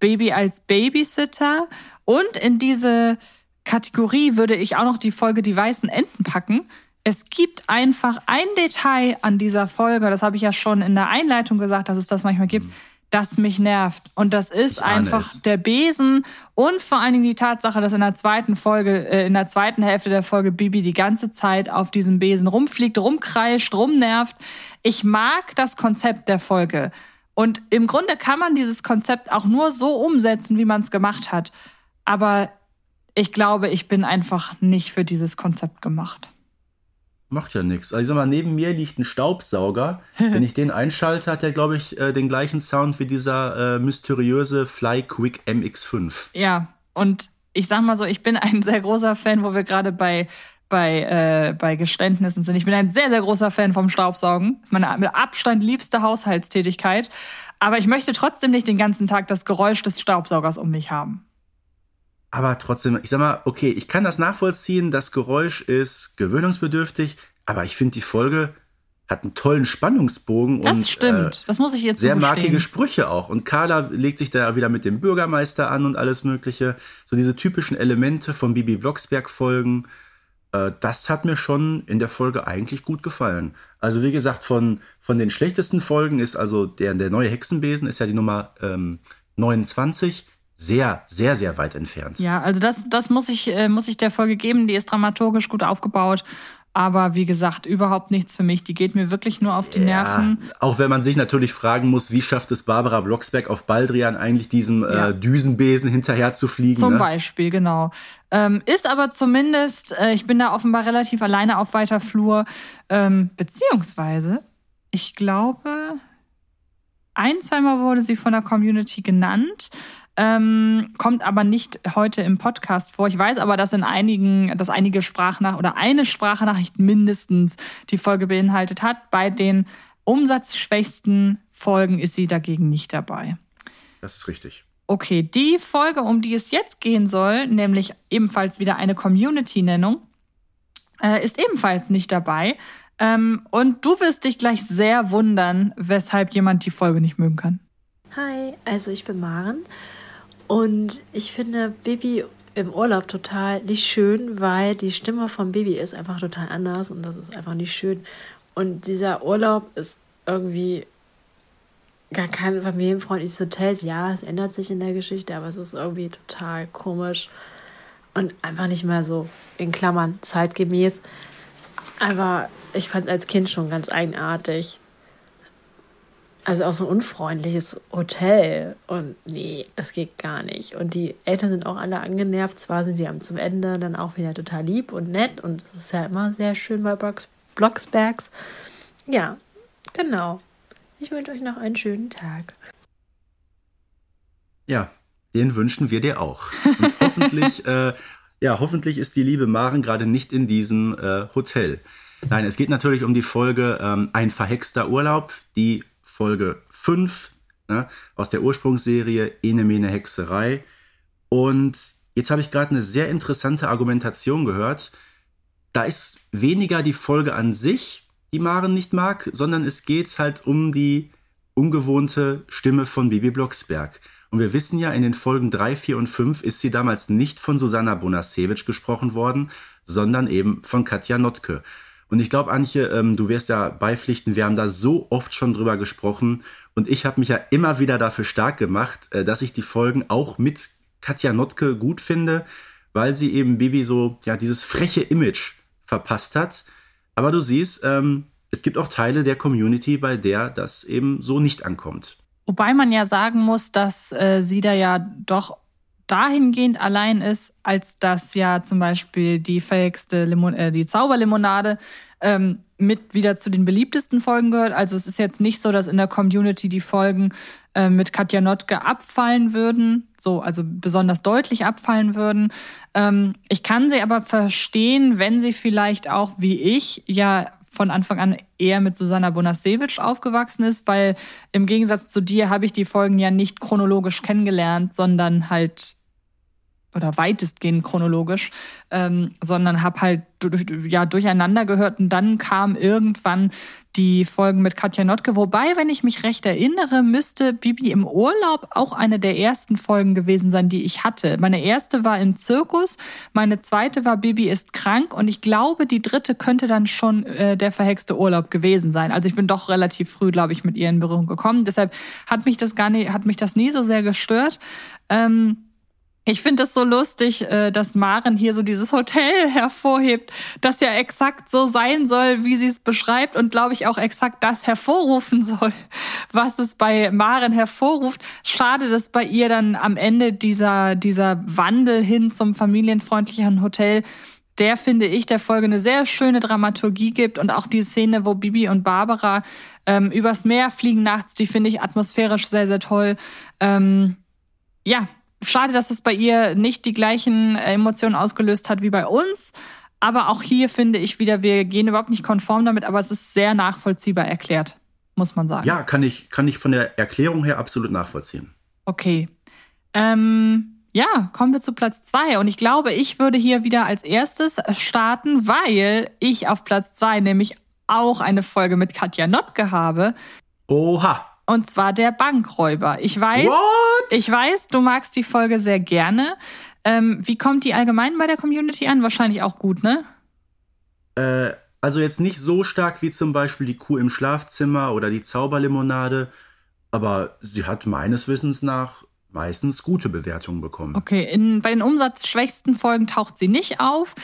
[SPEAKER 2] Baby als Babysitter. Und in diese Kategorie würde ich auch noch die Folge Die weißen Enten packen, es gibt einfach ein Detail an dieser Folge, das habe ich ja schon in der Einleitung gesagt, dass es das manchmal gibt, das mich nervt. Und das ist einfach es. der Besen und vor allen Dingen die Tatsache, dass in der zweiten Folge, äh, in der zweiten Hälfte der Folge Bibi die ganze Zeit auf diesem Besen rumfliegt, rumkreischt, rumnervt. Ich mag das Konzept der Folge. Und im Grunde kann man dieses Konzept auch nur so umsetzen, wie man es gemacht hat. Aber ich glaube, ich bin einfach nicht für dieses Konzept gemacht.
[SPEAKER 3] Macht ja nichts. Also ich sag mal, neben mir liegt ein Staubsauger. <laughs> Wenn ich den einschalte, hat er, glaube ich, äh, den gleichen Sound wie dieser äh, mysteriöse Fly Quick MX5.
[SPEAKER 2] Ja, und ich sag mal so, ich bin ein sehr großer Fan, wo wir gerade bei bei, äh, bei Geständnissen sind. Ich bin ein sehr, sehr großer Fan vom Staubsaugen. Meine mit Abstand liebste Haushaltstätigkeit. Aber ich möchte trotzdem nicht den ganzen Tag das Geräusch des Staubsaugers um mich haben
[SPEAKER 3] aber trotzdem, ich sag mal, okay, ich kann das nachvollziehen, das Geräusch ist gewöhnungsbedürftig, aber ich finde die Folge hat einen tollen Spannungsbogen
[SPEAKER 2] das
[SPEAKER 3] und
[SPEAKER 2] stimmt. Äh, das muss ich jetzt
[SPEAKER 3] sehr markige Sprüche auch. Und Carla legt sich da wieder mit dem Bürgermeister an und alles Mögliche. So diese typischen Elemente von Bibi Blocksberg Folgen. Äh, das hat mir schon in der Folge eigentlich gut gefallen. Also wie gesagt, von von den schlechtesten Folgen ist also der der neue Hexenbesen ist ja die Nummer ähm, 29 sehr, sehr, sehr weit entfernt.
[SPEAKER 2] Ja, also das, das muss ich, äh, muss ich der Folge geben. Die ist dramaturgisch gut aufgebaut. Aber wie gesagt, überhaupt nichts für mich. Die geht mir wirklich nur auf die ja, Nerven.
[SPEAKER 3] Auch wenn man sich natürlich fragen muss, wie schafft es Barbara Blocksberg auf Baldrian eigentlich diesem äh, ja. äh, Düsenbesen hinterher zu fliegen?
[SPEAKER 2] Zum
[SPEAKER 3] ne?
[SPEAKER 2] Beispiel, genau. Ähm, ist aber zumindest, äh, ich bin da offenbar relativ alleine auf weiter Flur. Ähm, beziehungsweise, ich glaube, ein, zweimal wurde sie von der Community genannt ähm, kommt aber nicht heute im Podcast vor. Ich weiß aber, dass in einigen, dass einige Sprachnach oder eine Sprachnachricht mindestens die Folge beinhaltet hat. Bei den umsatzschwächsten Folgen ist sie dagegen nicht dabei.
[SPEAKER 3] Das ist richtig.
[SPEAKER 2] Okay, die Folge, um die es jetzt gehen soll, nämlich ebenfalls wieder eine Community-Nennung, äh, ist ebenfalls nicht dabei. Ähm, und du wirst dich gleich sehr wundern, weshalb jemand die Folge nicht mögen kann.
[SPEAKER 6] Hi, also ich bin Maren und ich finde Baby im Urlaub total nicht schön, weil die Stimme von Baby ist einfach total anders und das ist einfach nicht schön. Und dieser Urlaub ist irgendwie gar kein familienfreundliches Hotel. Ja, es ändert sich in der Geschichte, aber es ist irgendwie total komisch und einfach nicht mehr so in Klammern zeitgemäß. Aber ich fand als Kind schon ganz eigenartig. Also auch so ein unfreundliches Hotel. Und nee, das geht gar nicht. Und die Eltern sind auch alle angenervt. Zwar sind sie am zum Ende dann auch wieder total lieb und nett. Und es ist ja immer sehr schön bei Blocks Blocksbergs. Ja, genau. Ich wünsche euch noch einen schönen Tag.
[SPEAKER 3] Ja, den wünschen wir dir auch. Und <laughs> hoffentlich, äh, ja, hoffentlich ist die liebe Maren gerade nicht in diesem äh, Hotel. Nein, es geht natürlich um die Folge ähm, Ein verhexter Urlaub, die Folge 5 ne, aus der Ursprungsserie Ene Mene Hexerei. Und jetzt habe ich gerade eine sehr interessante Argumentation gehört. Da ist weniger die Folge an sich, die Maren nicht mag, sondern es geht halt um die ungewohnte Stimme von Bibi Blocksberg. Und wir wissen ja, in den Folgen 3, 4 und 5 ist sie damals nicht von Susanna Bonasewicz gesprochen worden, sondern eben von Katja Notke. Und ich glaube, Antje, ähm, du wirst ja beipflichten, wir haben da so oft schon drüber gesprochen und ich habe mich ja immer wieder dafür stark gemacht, äh, dass ich die Folgen auch mit Katja Notke gut finde, weil sie eben Bibi so, ja, dieses freche Image verpasst hat. Aber du siehst, ähm, es gibt auch Teile der Community, bei der das eben so nicht ankommt.
[SPEAKER 2] Wobei man ja sagen muss, dass äh, sie da ja doch dahingehend allein ist, als dass ja zum Beispiel die fähigste Limon äh, die Zauberlimonade ähm, mit wieder zu den beliebtesten Folgen gehört. Also es ist jetzt nicht so, dass in der Community die Folgen äh, mit Katja Notke abfallen würden, so also besonders deutlich abfallen würden. Ähm, ich kann sie aber verstehen, wenn sie vielleicht auch wie ich ja von Anfang an eher mit Susanna Bonasewicz aufgewachsen ist, weil im Gegensatz zu dir habe ich die Folgen ja nicht chronologisch kennengelernt, sondern halt oder weitestgehend chronologisch, ähm, sondern habe halt ja durcheinander gehört und dann kam irgendwann die Folgen mit Katja Notke. Wobei, wenn ich mich recht erinnere, müsste Bibi im Urlaub auch eine der ersten Folgen gewesen sein, die ich hatte. Meine erste war im Zirkus, meine zweite war Bibi ist krank und ich glaube, die dritte könnte dann schon äh, der verhexte Urlaub gewesen sein. Also ich bin doch relativ früh, glaube ich, mit ihr in Berührung gekommen. Deshalb hat mich das gar nicht, hat mich das nie so sehr gestört. Ähm, ich finde es so lustig, äh, dass Maren hier so dieses Hotel <laughs> hervorhebt, das ja exakt so sein soll, wie sie es beschreibt und glaube ich auch exakt das hervorrufen soll, <laughs> was es bei Maren hervorruft. Schade, dass bei ihr dann am Ende dieser, dieser Wandel hin zum familienfreundlichen Hotel der finde ich der Folge eine sehr schöne Dramaturgie gibt und auch die Szene, wo Bibi und Barbara ähm, übers Meer fliegen nachts, die finde ich atmosphärisch sehr, sehr toll. Ähm, ja, schade, dass es bei ihr nicht die gleichen Emotionen ausgelöst hat wie bei uns. Aber auch hier finde ich wieder, wir gehen überhaupt nicht konform damit, aber es ist sehr nachvollziehbar erklärt, muss man sagen.
[SPEAKER 3] Ja, kann ich, kann ich von der Erklärung her absolut nachvollziehen.
[SPEAKER 2] Okay. Ähm, ja, kommen wir zu Platz zwei. Und ich glaube, ich würde hier wieder als erstes starten, weil ich auf Platz zwei nämlich auch eine Folge mit Katja Notke habe.
[SPEAKER 3] Oha.
[SPEAKER 2] Und zwar der Bankräuber. Ich weiß, What? ich weiß, du magst die Folge sehr gerne. Ähm, wie kommt die allgemein bei der Community an? Wahrscheinlich auch gut, ne?
[SPEAKER 3] Äh, also jetzt nicht so stark wie zum Beispiel die Kuh im Schlafzimmer oder die Zauberlimonade, aber sie hat meines Wissens nach meistens gute Bewertungen bekommen.
[SPEAKER 2] Okay, in, bei den umsatzschwächsten Folgen taucht sie nicht auf.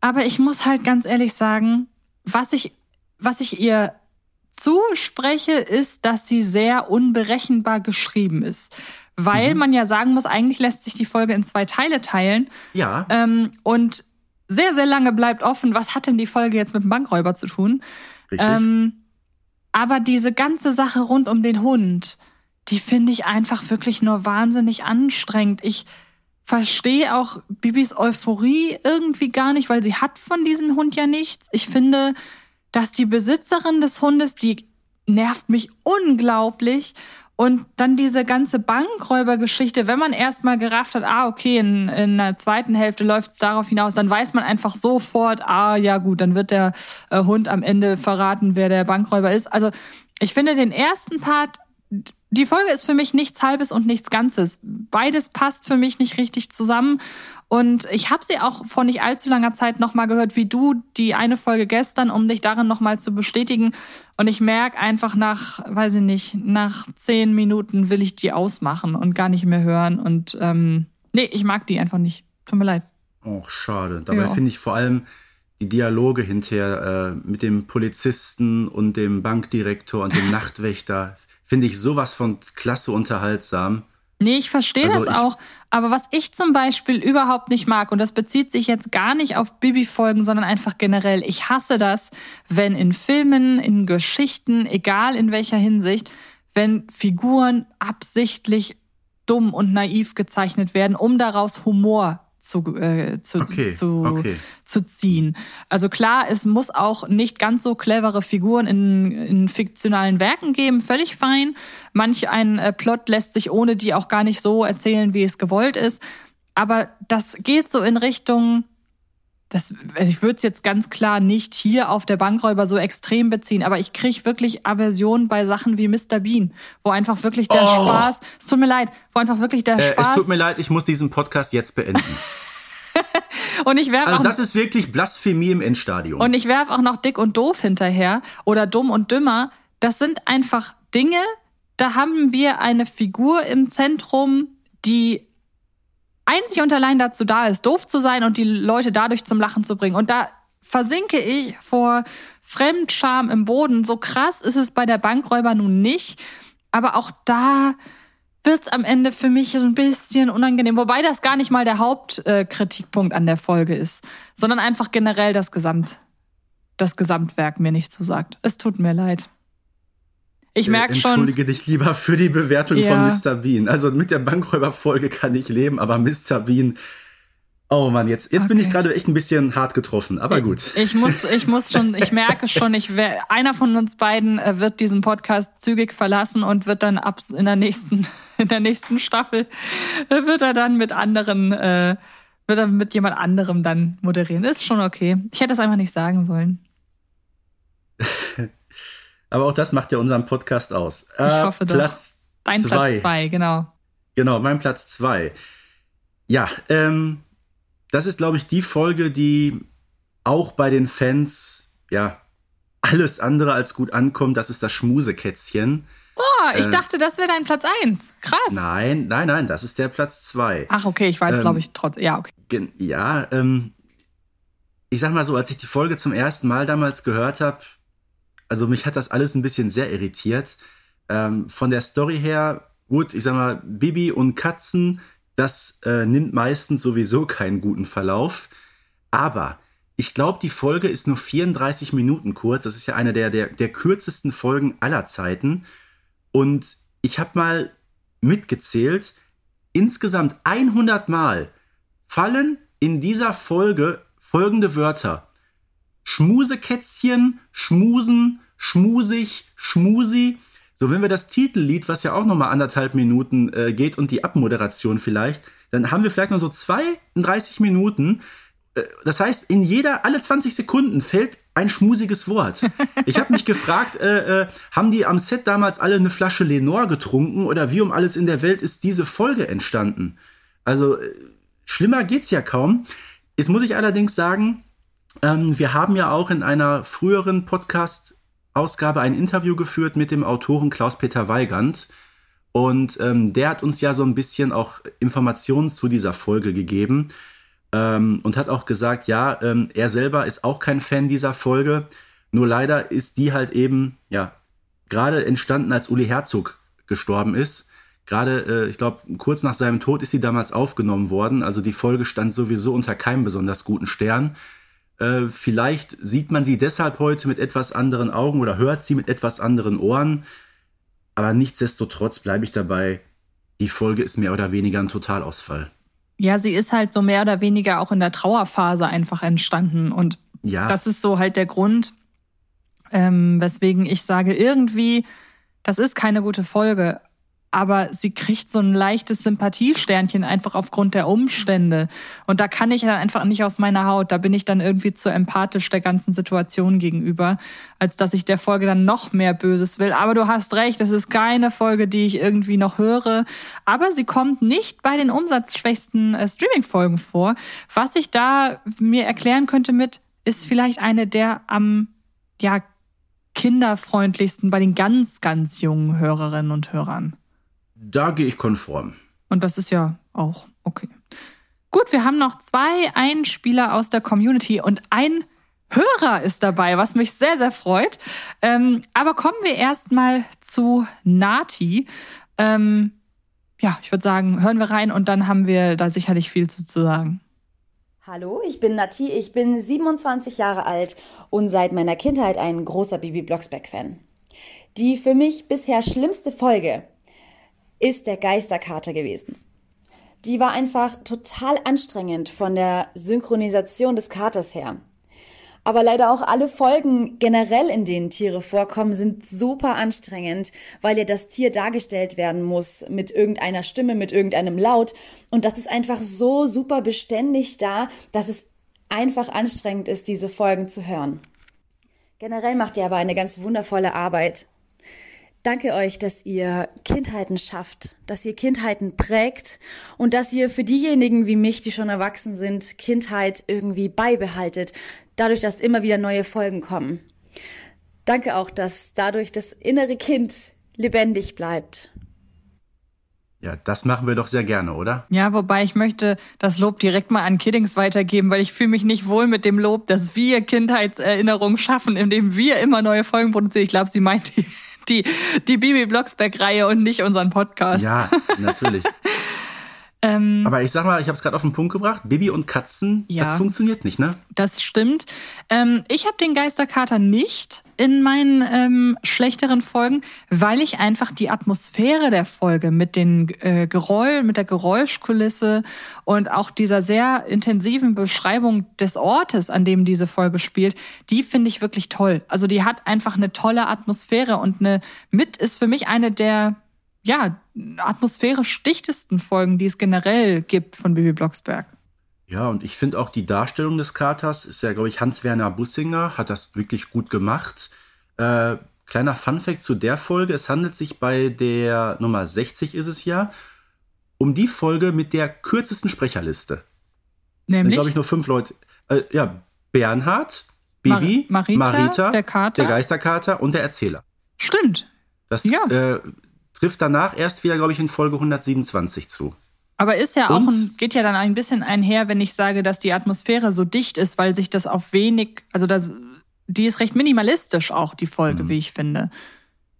[SPEAKER 2] Aber ich muss halt ganz ehrlich sagen, was ich, was ich ihr zuspreche, ist, dass sie sehr unberechenbar geschrieben ist. Weil mhm. man ja sagen muss, eigentlich lässt sich die Folge in zwei Teile teilen.
[SPEAKER 3] Ja.
[SPEAKER 2] Ähm, und sehr, sehr lange bleibt offen, was hat denn die Folge jetzt mit dem Bankräuber zu tun?
[SPEAKER 3] Richtig. Ähm,
[SPEAKER 2] aber diese ganze Sache rund um den Hund, die finde ich einfach wirklich nur wahnsinnig anstrengend. Ich verstehe auch Bibis Euphorie irgendwie gar nicht, weil sie hat von diesem Hund ja nichts. Ich finde, dass die Besitzerin des Hundes, die nervt mich unglaublich. Und dann diese ganze Bankräubergeschichte, wenn man erstmal gerafft hat, ah, okay, in, in der zweiten Hälfte läuft es darauf hinaus, dann weiß man einfach sofort, ah, ja gut, dann wird der äh, Hund am Ende verraten, wer der Bankräuber ist. Also ich finde den ersten Part, die Folge ist für mich nichts Halbes und nichts Ganzes. Beides passt für mich nicht richtig zusammen. Und ich habe sie auch vor nicht allzu langer Zeit nochmal gehört, wie du die eine Folge gestern, um dich darin nochmal zu bestätigen. Und ich merke einfach nach, weiß ich nicht, nach zehn Minuten will ich die ausmachen und gar nicht mehr hören. Und ähm, nee, ich mag die einfach nicht. Tut mir leid.
[SPEAKER 3] Oh, schade. Dabei ja. finde ich vor allem die Dialoge hinterher äh, mit dem Polizisten und dem Bankdirektor und dem <laughs> Nachtwächter finde ich sowas von klasse unterhaltsam.
[SPEAKER 2] Nee, ich verstehe
[SPEAKER 3] Also
[SPEAKER 2] das
[SPEAKER 3] ich-
[SPEAKER 2] auch. Aber was ich zum Beispiel überhaupt nicht mag, und das bezieht sich jetzt gar nicht auf Bibi-Folgen, sondern einfach generell, ich hasse das, wenn in Filmen, in Geschichten, egal in welcher Hinsicht, wenn Figuren absichtlich dumm und naiv gezeichnet werden, um daraus Humor zu, äh, zu,
[SPEAKER 3] Okay,
[SPEAKER 2] zu,
[SPEAKER 3] okay.
[SPEAKER 2] zu ziehen. Also klar, es muss auch nicht ganz so clevere Figuren in, in fiktionalen Werken geben, völlig fein. Manch ein äh, Plot lässt sich ohne die auch gar nicht so erzählen, wie es gewollt ist. Aber das geht so in Richtung, das, also ich würde es jetzt ganz klar nicht hier auf der Bankräuber so extrem beziehen, aber ich kriege wirklich Aversion bei Sachen wie Mr. Bean, wo einfach wirklich der
[SPEAKER 3] Oh.
[SPEAKER 2] Spaß, es tut mir leid, wo einfach wirklich der
[SPEAKER 3] Äh,
[SPEAKER 2] Spaß
[SPEAKER 3] es tut mir leid, ich muss diesen Podcast jetzt beenden. <laughs>
[SPEAKER 2] und ich werfe
[SPEAKER 3] Also das ist wirklich Blasphemie im Endstadium.
[SPEAKER 2] Und ich werf auch noch dick und doof hinterher oder dumm und dümmer. Das sind einfach Dinge, da haben wir eine Figur im Zentrum, die einzig und allein dazu da ist, doof zu sein und die Leute dadurch zum Lachen zu bringen. Und da versinke ich vor Fremdscham im Boden. So krass ist es bei der Bankräuber nun nicht. Aber auch da wird's am Ende für mich so ein bisschen unangenehm. Wobei das gar nicht mal der Hauptkritikpunkt äh, an der Folge ist, sondern einfach generell das Gesamt, das Gesamtwerk mir nicht zusagt. Es tut mir leid. Ich
[SPEAKER 3] Äh,
[SPEAKER 2] merke schon,
[SPEAKER 3] Entschuldige dich lieber für die Bewertung
[SPEAKER 2] Ja.
[SPEAKER 3] von Mr. Bean. Also mit der Bankräuberfolge kann ich leben, aber Mr. Bean. Oh Mann, jetzt, jetzt bin ich
[SPEAKER 2] Okay.
[SPEAKER 3] gerade echt ein bisschen hart getroffen, aber gut.
[SPEAKER 2] ich muss, ich muss schon, ich merke schon, ich wär, einer von uns beiden äh, wird diesen Podcast zügig verlassen und wird dann ab in der nächsten, <laughs> in der nächsten Staffel äh, wird er dann mit anderen, äh, wird er mit jemand anderem dann moderieren. Ist schon okay. Ich hätte es einfach nicht sagen sollen. <laughs>
[SPEAKER 3] Aber auch das macht ja unseren Podcast aus. Äh,
[SPEAKER 2] Ich hoffe doch.
[SPEAKER 3] Platz
[SPEAKER 2] Dein
[SPEAKER 3] zwei.
[SPEAKER 2] Platz zwei, genau.
[SPEAKER 3] Genau, mein Platz zwei. Ja, ähm, das ist, glaube ich, die Folge, die auch bei den Fans, ja, alles andere als gut ankommt. Das ist das Schmusekätzchen.
[SPEAKER 2] Oh, ich
[SPEAKER 3] Äh,
[SPEAKER 2] dachte, das wäre dein Platz eins. Krass.
[SPEAKER 3] Nein, nein, nein, das ist der Platz zwei.
[SPEAKER 2] Ach, okay, ich weiß,
[SPEAKER 3] Ähm,
[SPEAKER 2] glaube ich, trotzdem. Ja, okay.
[SPEAKER 3] Ja, ähm, ich sag mal so, als ich die Folge zum ersten Mal damals gehört habe, also mich hat das alles ein bisschen sehr irritiert. Ähm, von der Story her, gut, ich sag mal, Bibi und Katzen, das äh, nimmt meistens sowieso keinen guten Verlauf. Aber ich glaube, die Folge ist nur 34 Minuten kurz. Das ist ja eine der, der, der kürzesten Folgen aller Zeiten. Und ich habe mal mitgezählt, insgesamt 100 Mal fallen in dieser Folge folgende Wörter. Schmusekätzchen, Schmusen, Schmusig, Schmusi. So, wenn wir das Titellied, was ja auch nochmal anderthalb Minuten äh, geht und die Abmoderation vielleicht, dann haben wir vielleicht noch so 32 Minuten. Äh, Das heißt, in jeder, alle 20 Sekunden fällt ein schmusiges Wort. <laughs> Ich habe mich gefragt, äh, äh, haben die am Set damals alle eine Flasche Lenore getrunken oder wie um alles in der Welt ist diese Folge entstanden? Also, äh, schlimmer geht's ja kaum. Jetzt muss ich allerdings sagen, ähm, wir haben ja auch in einer früheren Podcast-Ausgabe ein Interview geführt mit dem Autoren Klaus-Peter Weigand. Und ähm, der hat uns ja so ein bisschen auch Informationen zu dieser Folge gegeben ähm, und hat auch gesagt, ja, ähm, er selber ist auch kein Fan dieser Folge. Nur leider ist die halt eben, ja, gerade entstanden, als Uli Herzog gestorben ist. Gerade, äh, ich glaube, kurz nach seinem Tod ist sie damals aufgenommen worden. Also die Folge stand sowieso unter keinem besonders guten Stern. Äh, vielleicht sieht man sie deshalb heute mit etwas anderen Augen oder hört sie mit etwas anderen Ohren. Aber nichtsdestotrotz bleibe ich dabei, die Folge ist mehr oder weniger ein Totalausfall.
[SPEAKER 2] Ja, sie ist halt so mehr oder weniger auch in der Trauerphase einfach entstanden. Und
[SPEAKER 3] Ja,
[SPEAKER 2] das ist so halt der Grund, ähm, weswegen ich sage, irgendwie, das ist keine gute Folge. Aber sie kriegt so ein leichtes Sympathiesternchen einfach aufgrund der Umstände. Und da kann ich dann einfach nicht aus meiner Haut. Da bin ich dann irgendwie zu empathisch der ganzen Situation gegenüber, als dass ich der Folge dann noch mehr Böses will. Aber du hast recht, es ist keine Folge, die ich irgendwie noch höre. Aber sie kommt nicht bei den umsatzschwächsten äh, Streaming-Folgen vor. Was ich da mir erklären könnte mit, ist vielleicht eine der am, ja, kinderfreundlichsten bei den ganz, ganz jungen Hörerinnen und Hörern.
[SPEAKER 3] Da gehe ich konform.
[SPEAKER 2] Und das ist ja auch okay. Gut, wir haben noch zwei Einspieler aus der Community und ein Hörer ist dabei, was mich sehr, sehr freut. Ähm, aber kommen wir erstmal zu Nati. Ähm, ja, ich würde sagen, hören wir rein und dann haben wir da sicherlich viel zu, zu sagen.
[SPEAKER 7] Hallo, ich bin Nati, ich bin 27 Jahre alt und seit meiner Kindheit ein großer Bibi Blocksberg-Fan. Die für mich bisher schlimmste Folge ist der Geisterkater gewesen. Die war einfach total anstrengend von der Synchronisation des Katers her. Aber leider auch alle Folgen generell, in denen Tiere vorkommen, sind super anstrengend, weil ja das Tier dargestellt werden muss mit irgendeiner Stimme, mit irgendeinem Laut. Und das ist einfach so super beständig da, dass es einfach anstrengend ist, diese Folgen zu hören. Generell macht ihr aber eine ganz wundervolle Arbeit. Danke euch, dass ihr Kindheiten schafft, dass ihr Kindheiten prägt und dass ihr für diejenigen wie mich, die schon erwachsen sind, Kindheit irgendwie beibehaltet, dadurch, dass immer wieder neue Folgen kommen. Danke auch, dass dadurch das innere Kind lebendig bleibt.
[SPEAKER 3] Ja, das machen wir doch sehr gerne, oder?
[SPEAKER 2] Ja, wobei ich möchte das Lob direkt mal an Kiddings weitergeben, weil ich fühle mich nicht wohl mit dem Lob, dass wir Kindheitserinnerungen schaffen, indem wir immer neue Folgen produzieren. Ich glaube, sie meint die die, Bibi Blocksberg-Reihe und nicht unseren Podcast.
[SPEAKER 3] Ja, natürlich. <laughs> ähm, Aber ich sag mal, ich habe es gerade auf den Punkt gebracht. Bibi und Katzen, ja, das funktioniert nicht, ne?
[SPEAKER 2] Das stimmt. Ähm, ich habe den Geisterkater nicht in meinen ähm, schlechteren Folgen, weil ich einfach die Atmosphäre der Folge mit den äh, Geräusch, mit der Geräuschkulisse und auch dieser sehr intensiven Beschreibung des Ortes, an dem diese Folge spielt, die finde ich wirklich toll. Also die hat einfach eine tolle Atmosphäre und eine mit ist für mich eine der ja, atmosphärisch dichtesten Folgen, die es generell gibt von Bibi Blocksberg.
[SPEAKER 3] Ja, und ich finde auch die Darstellung des Katers ist ja, glaube ich, Hans-Werner Bussinger hat das wirklich gut gemacht. Äh, kleiner Funfact zu der Folge: Es handelt sich bei der Nummer 60 ist es ja um die Folge mit der kürzesten Sprecherliste. Nämlich? glaube ich, nur fünf Leute. Äh, ja, Bernhard, Bibi,
[SPEAKER 2] Mar Marita,
[SPEAKER 3] Marita,
[SPEAKER 2] der, Kater.
[SPEAKER 3] der Geisterkater und der Erzähler.
[SPEAKER 2] Stimmt.
[SPEAKER 3] Das ja. äh, trifft danach erst wieder, glaube ich, in Folge 127 zu.
[SPEAKER 2] Aber ist ja auch ein, geht ja dann ein bisschen einher, wenn ich sage, dass die Atmosphäre so dicht ist, weil sich das auf wenig, also das, die ist recht minimalistisch auch, die Folge, mhm. wie ich finde.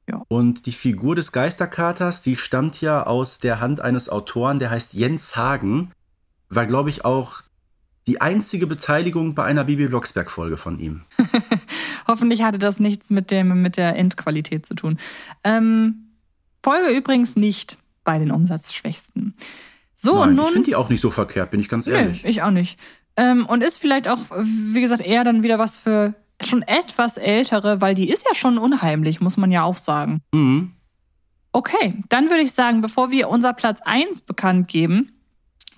[SPEAKER 3] Ja. Und die Figur des Geisterkaters, die stammt ja aus der Hand eines Autoren, der heißt Jens Hagen. War, glaube ich, auch die einzige Beteiligung bei einer Bibi Blocksberg-Folge von ihm. <laughs>
[SPEAKER 2] Hoffentlich hatte das nichts mit, dem, mit der Endqualität zu tun. Ähm, Folge übrigens nicht bei den Umsatzschwächsten. So,
[SPEAKER 3] Nein,
[SPEAKER 2] und nun.
[SPEAKER 3] Ich finde die auch nicht so verkehrt, bin ich ganz ehrlich.
[SPEAKER 2] Nee, ich auch nicht. Ähm, und ist vielleicht auch, wie gesagt, eher dann wieder was für schon etwas ältere, weil die ist ja schon unheimlich, muss man ja auch sagen.
[SPEAKER 3] Mhm.
[SPEAKER 2] Okay, dann würde ich sagen, bevor wir unser Platz 1 bekannt geben,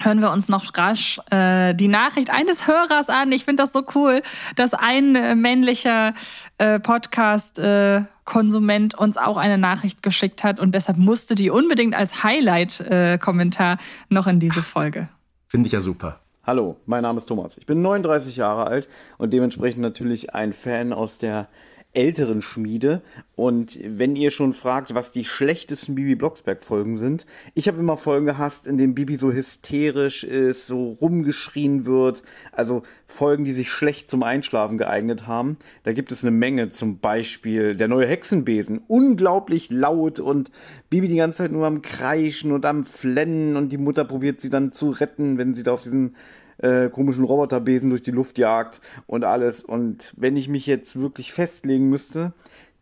[SPEAKER 2] hören wir uns noch rasch äh, die Nachricht eines Hörers an. Ich finde das so cool, dass ein äh, männlicher äh, Podcast-Konsument äh, uns auch eine Nachricht geschickt hat und deshalb musste die unbedingt als Highlight-Kommentar äh, noch in diese Folge.
[SPEAKER 3] Finde ich ja super.
[SPEAKER 8] Hallo, mein Name ist Thomas. Ich bin 39 Jahre alt und dementsprechend natürlich ein Fan aus der älteren Schmiede. Und wenn ihr schon fragt, was die schlechtesten Bibi Blocksberg-Folgen sind, ich habe immer Folgen gehasst, in denen Bibi so hysterisch ist, so rumgeschrien wird. Also Folgen, die sich schlecht zum Einschlafen geeignet haben. Da gibt es eine Menge, zum Beispiel der neue Hexenbesen. Unglaublich laut und Bibi die ganze Zeit nur am Kreischen und am Flennen und die Mutter probiert sie dann zu retten, wenn sie da auf diesem äh, komischen Roboterbesen durch die Luft jagt und alles. Und wenn ich mich jetzt wirklich festlegen müsste,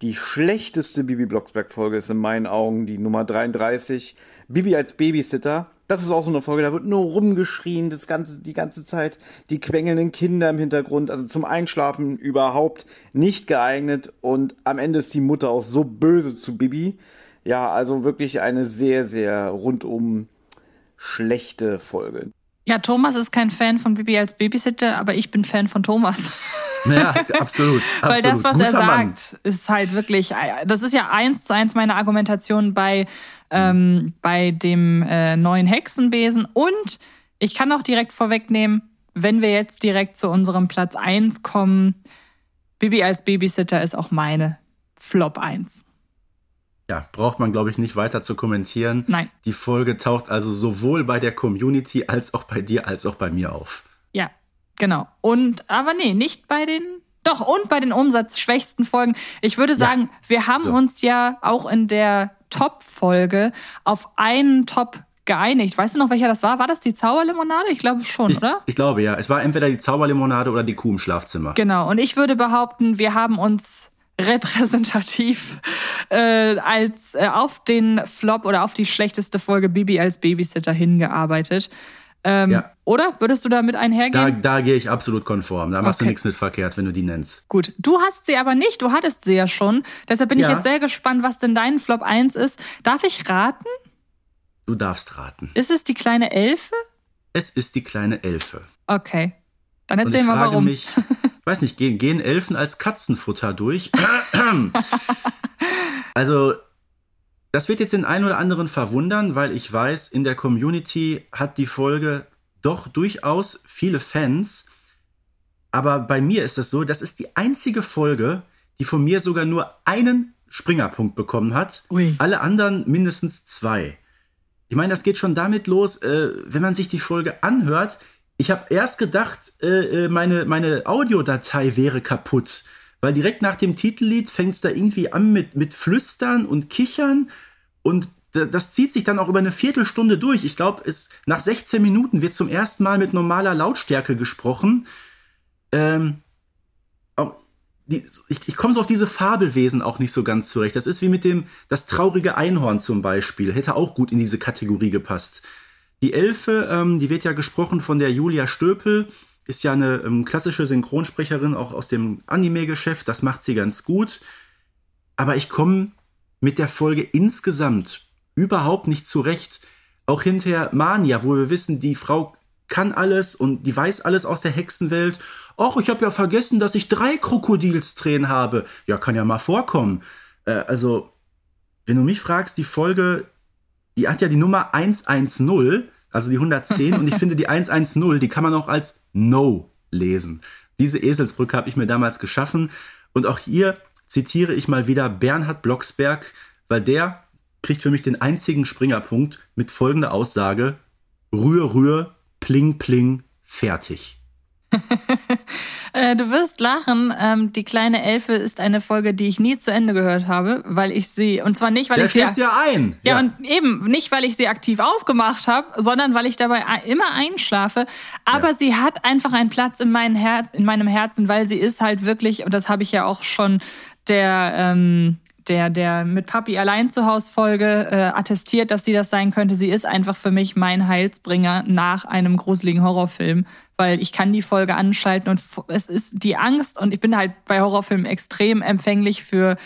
[SPEAKER 8] die schlechteste Bibi Blocksberg-Folge ist in meinen Augen die Nummer 33. Bibi als Babysitter. Das ist auch so eine Folge, da wird nur rumgeschrien, das ganze, die ganze Zeit, die quengelnden Kinder im Hintergrund, also zum Einschlafen überhaupt nicht geeignet und am Ende ist die Mutter auch so böse zu Bibi. Ja, also wirklich eine sehr, sehr rundum schlechte Folge.
[SPEAKER 2] Ja, Thomas ist kein Fan von Bibi als Babysitter, aber ich bin Fan von Thomas. <laughs>
[SPEAKER 3] Ja, absolut. <laughs>
[SPEAKER 2] Weil das, was Guter er sagt, Mann. ist halt wirklich, das ist ja eins zu eins meine Argumentation bei, ähm, bei dem äh, neuen Hexenbesen. Und ich kann auch direkt vorwegnehmen, wenn wir jetzt direkt zu unserem Platz eins kommen, Bibi als Babysitter ist auch meine Flop eins
[SPEAKER 3] ja, braucht man, glaube ich, nicht weiter zu kommentieren.
[SPEAKER 2] Nein.
[SPEAKER 3] Die Folge taucht also sowohl bei der Community als auch bei dir als auch bei mir auf.
[SPEAKER 2] Ja, genau. Und, aber nee, nicht bei den Doch, und bei den umsatzschwächsten Folgen. Ich würde sagen, ja. wir haben so. uns ja auch in der Top-Folge auf einen Top geeinigt. Weißt du noch, welcher das war? War das die Zauberlimonade? Ich glaube schon,
[SPEAKER 3] ich,
[SPEAKER 2] oder?
[SPEAKER 3] Ich glaube ja. Es war entweder die Zauberlimonade oder die Kuh im Schlafzimmer.
[SPEAKER 2] Genau. Und ich würde behaupten, wir haben uns repräsentativ äh, als äh, auf den Flop oder auf die schlechteste Folge Bibi als Babysitter hingearbeitet. Ähm, ja. Oder würdest du damit einhergehen?
[SPEAKER 3] Da, da gehe ich absolut konform. Da machst okay. du nichts mit verkehrt, wenn du die nennst.
[SPEAKER 2] Gut, du hast sie aber nicht, du hattest sie ja schon. Deshalb bin ja. ich jetzt sehr gespannt, was denn dein Flop 1 ist. Darf ich raten?
[SPEAKER 3] Du darfst raten.
[SPEAKER 2] Ist es die kleine Elfe?
[SPEAKER 3] Es ist die kleine Elfe.
[SPEAKER 2] Okay. Dann erzähl mal warum.
[SPEAKER 3] Mich, <laughs> weiß nicht, gehen, gehen Elfen als Katzenfutter durch? <clears throat> also, das wird jetzt den einen oder anderen verwundern, weil ich weiß, in der Community hat die Folge doch durchaus viele Fans. Aber bei mir ist das so, das ist die einzige Folge, die von mir sogar nur einen Springerpunkt bekommen hat. Ui. Alle anderen mindestens zwei. Ich meine, das geht schon damit los, äh, wenn man sich die Folge anhört, ich habe erst gedacht, äh, äh, meine, meine Audiodatei wäre kaputt. Weil direkt nach dem Titellied fängt es da irgendwie an mit, mit Flüstern und Kichern. Und das zieht sich dann auch über eine Viertelstunde durch. Ich glaube, nach 16 Minuten wird zum ersten Mal mit normaler Lautstärke gesprochen. Ähm, die, ich, ich komme so auf diese Fabelwesen auch nicht so ganz zurecht. Das ist wie mit dem, das traurige Einhorn zum Beispiel. Hätte auch gut in diese Kategorie gepasst. Die Elfe, ähm, die wird ja gesprochen von der Julia Stöpel, ist ja eine ähm, klassische Synchronsprecherin, auch aus dem Anime-Geschäft. Das macht sie ganz gut. Aber ich komme mit der Folge insgesamt überhaupt nicht zurecht. Auch hinterher Mania, wo wir wissen, die Frau kann alles und die weiß alles aus der Hexenwelt. Och, ich habe ja vergessen, dass ich drei Krokodilstränen habe. Ja, kann ja mal vorkommen. Äh, also, wenn du mich fragst, die Folge die hat ja die Nummer 110, also die 110, und ich <laughs> finde die 110, die kann man auch als No lesen. Diese Eselsbrücke habe ich mir damals geschaffen und auch hier zitiere ich mal wieder Bernhard Blocksberg, weil der kriegt für mich den einzigen Springerpunkt mit folgender Aussage: Rühr, rühr, pling, pling, fertig. <laughs>
[SPEAKER 2] Äh, du wirst lachen. Ähm, die kleine Elfe ist eine Folge, die ich nie zu Ende gehört habe, weil ich sie und zwar nicht, weil
[SPEAKER 3] Der
[SPEAKER 2] ich
[SPEAKER 3] sie ja ein.
[SPEAKER 2] Ja, ja, und eben nicht, weil ich sie aktiv ausgemacht habe, sondern weil ich dabei immer einschlafe. Aber ja. sie hat einfach einen Platz in, mein Her in meinem Herzen, weil sie ist halt wirklich und das habe ich ja auch schon der ähm, der, der mit Papi allein zu Hause Folge äh, attestiert, dass sie das sein könnte. Sie ist einfach für mich mein Heilsbringer nach einem gruseligen Horrorfilm, weil ich kann die Folge anschalten und es ist die Angst und ich bin halt bei Horrorfilmen extrem empfänglich für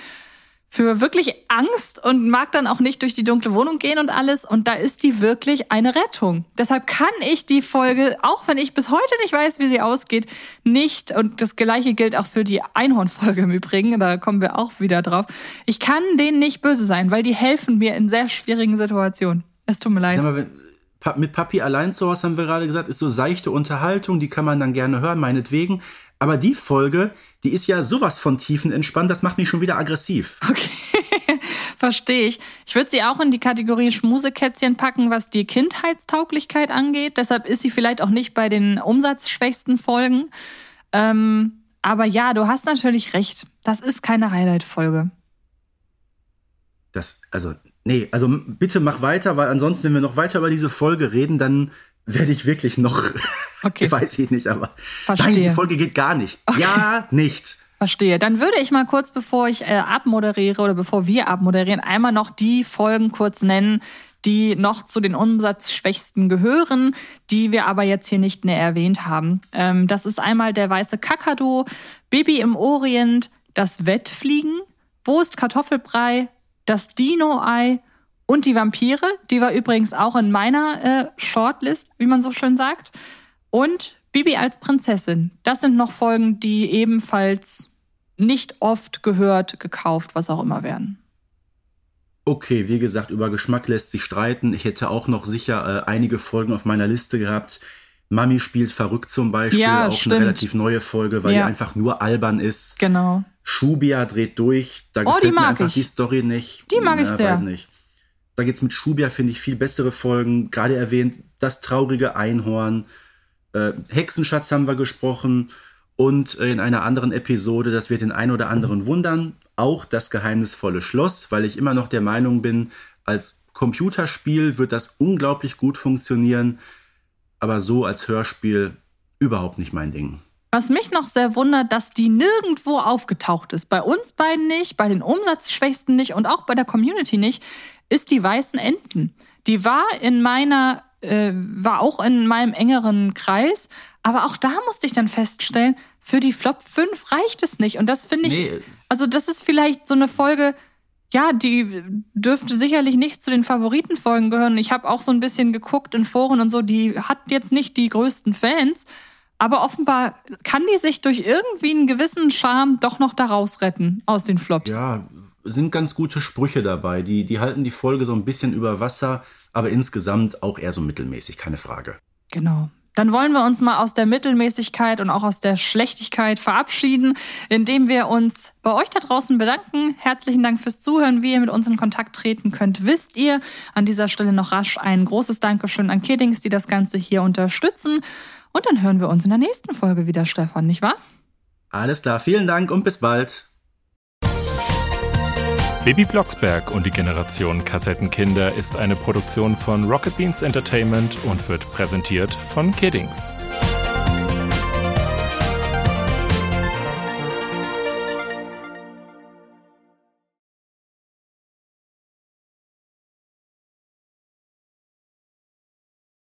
[SPEAKER 2] für wirklich Angst und mag dann auch nicht durch die dunkle Wohnung gehen und alles. Und da ist die wirklich eine Rettung. Deshalb kann ich die Folge, auch wenn ich bis heute nicht weiß, wie sie ausgeht, nicht, und das gleiche gilt auch für die Einhornfolge im Übrigen, da kommen wir auch wieder drauf, ich kann denen nicht böse sein, weil die helfen mir in sehr schwierigen Situationen. Es tut mir leid.
[SPEAKER 3] Mal, wenn, mit Papi allein zu Hause haben wir gerade gesagt, ist so seichte Unterhaltung, die kann man dann gerne hören, meinetwegen. Aber die Folge, die ist ja sowas von tiefen entspannt, das macht mich schon wieder aggressiv.
[SPEAKER 2] Okay, <laughs> verstehe ich. Ich würde sie auch in die Kategorie Schmusekätzchen packen, was die Kindheitstauglichkeit angeht. Deshalb ist sie vielleicht auch nicht bei den umsatzschwächsten Folgen. Ähm, aber ja, du hast natürlich recht. Das ist keine Highlight-Folge.
[SPEAKER 3] Das, also, nee, also bitte mach weiter, weil ansonsten, wenn wir noch weiter über diese Folge reden, dann werde ich wirklich noch. <laughs> Okay. Weiß ich nicht, aber. Verstehe. Nein, die Folge geht gar nicht. Okay. Ja, nicht.
[SPEAKER 2] Verstehe. Dann würde ich mal kurz, bevor ich äh, abmoderiere oder bevor wir abmoderieren, einmal noch die Folgen kurz nennen, die noch zu den Umsatzschwächsten gehören, die wir aber jetzt hier nicht mehr erwähnt haben. Ähm, das ist einmal der weiße Kakadu, Baby im Orient, das Wettfliegen, Wo ist Kartoffelbrei, das Dino-Ei und die Vampire, die war übrigens auch in meiner äh, Shortlist, wie man so schön sagt. Und Bibi als Prinzessin. Das sind noch Folgen, die ebenfalls nicht oft gehört, gekauft, was auch immer werden.
[SPEAKER 3] Okay, wie gesagt, über Geschmack lässt sich streiten. Ich hätte auch noch sicher äh, einige Folgen auf meiner Liste gehabt. Mami spielt verrückt zum Beispiel, ja, auch stimmt. eine relativ neue Folge, weil ja. die einfach nur albern ist.
[SPEAKER 2] Genau.
[SPEAKER 3] Shubia dreht durch, da oh, gefällt mir einfach ich. die Story nicht.
[SPEAKER 2] Die mag ich sehr. Weiß nicht.
[SPEAKER 3] Da geht's mit Schubia, finde ich, viel bessere Folgen. Gerade erwähnt, das traurige Einhorn. Äh, Hexenschatz haben wir gesprochen. Und in einer anderen Episode, das wird den einen oder anderen wundern, auch das geheimnisvolle Schloss, weil ich immer noch der Meinung bin, als Computerspiel wird das unglaublich gut funktionieren, aber so als Hörspiel überhaupt nicht mein Ding.
[SPEAKER 2] Was mich noch sehr wundert, dass die nirgendwo aufgetaucht ist. Bei uns beiden nicht, bei den Umsatzschwächsten nicht und auch bei der Community nicht, ist die weißen Enten. Die war in meiner, äh, war auch in meinem engeren Kreis, aber auch da musste ich dann feststellen, für die Flop 5 reicht es nicht. Und das finde ich, nee. also das ist vielleicht so eine Folge, ja, die dürfte sicherlich nicht zu den Favoritenfolgen gehören. Ich habe auch so ein bisschen geguckt in Foren und so, die hat jetzt nicht die größten Fans, aber offenbar kann die sich durch irgendwie einen gewissen Charme doch noch daraus retten aus den Flops.
[SPEAKER 3] Ja, sind ganz gute Sprüche dabei. Die, die halten die Folge so ein bisschen über Wasser, aber insgesamt auch eher so mittelmäßig, keine Frage.
[SPEAKER 2] Genau. Dann wollen wir uns mal aus der Mittelmäßigkeit und auch aus der Schlechtigkeit verabschieden, indem wir uns bei euch da draußen bedanken. Herzlichen Dank fürs Zuhören. Wie ihr mit uns in Kontakt treten könnt, wisst ihr. An dieser Stelle noch rasch ein großes Dankeschön an Kiddings, die das Ganze hier unterstützen. Und dann hören wir uns in der nächsten Folge wieder, Stefan, nicht wahr?
[SPEAKER 3] Alles klar, vielen Dank und bis bald.
[SPEAKER 9] Baby Blocksberg und die Generation Kassettenkinder ist eine Produktion von Rocket Beans Entertainment und wird präsentiert von Kiddings.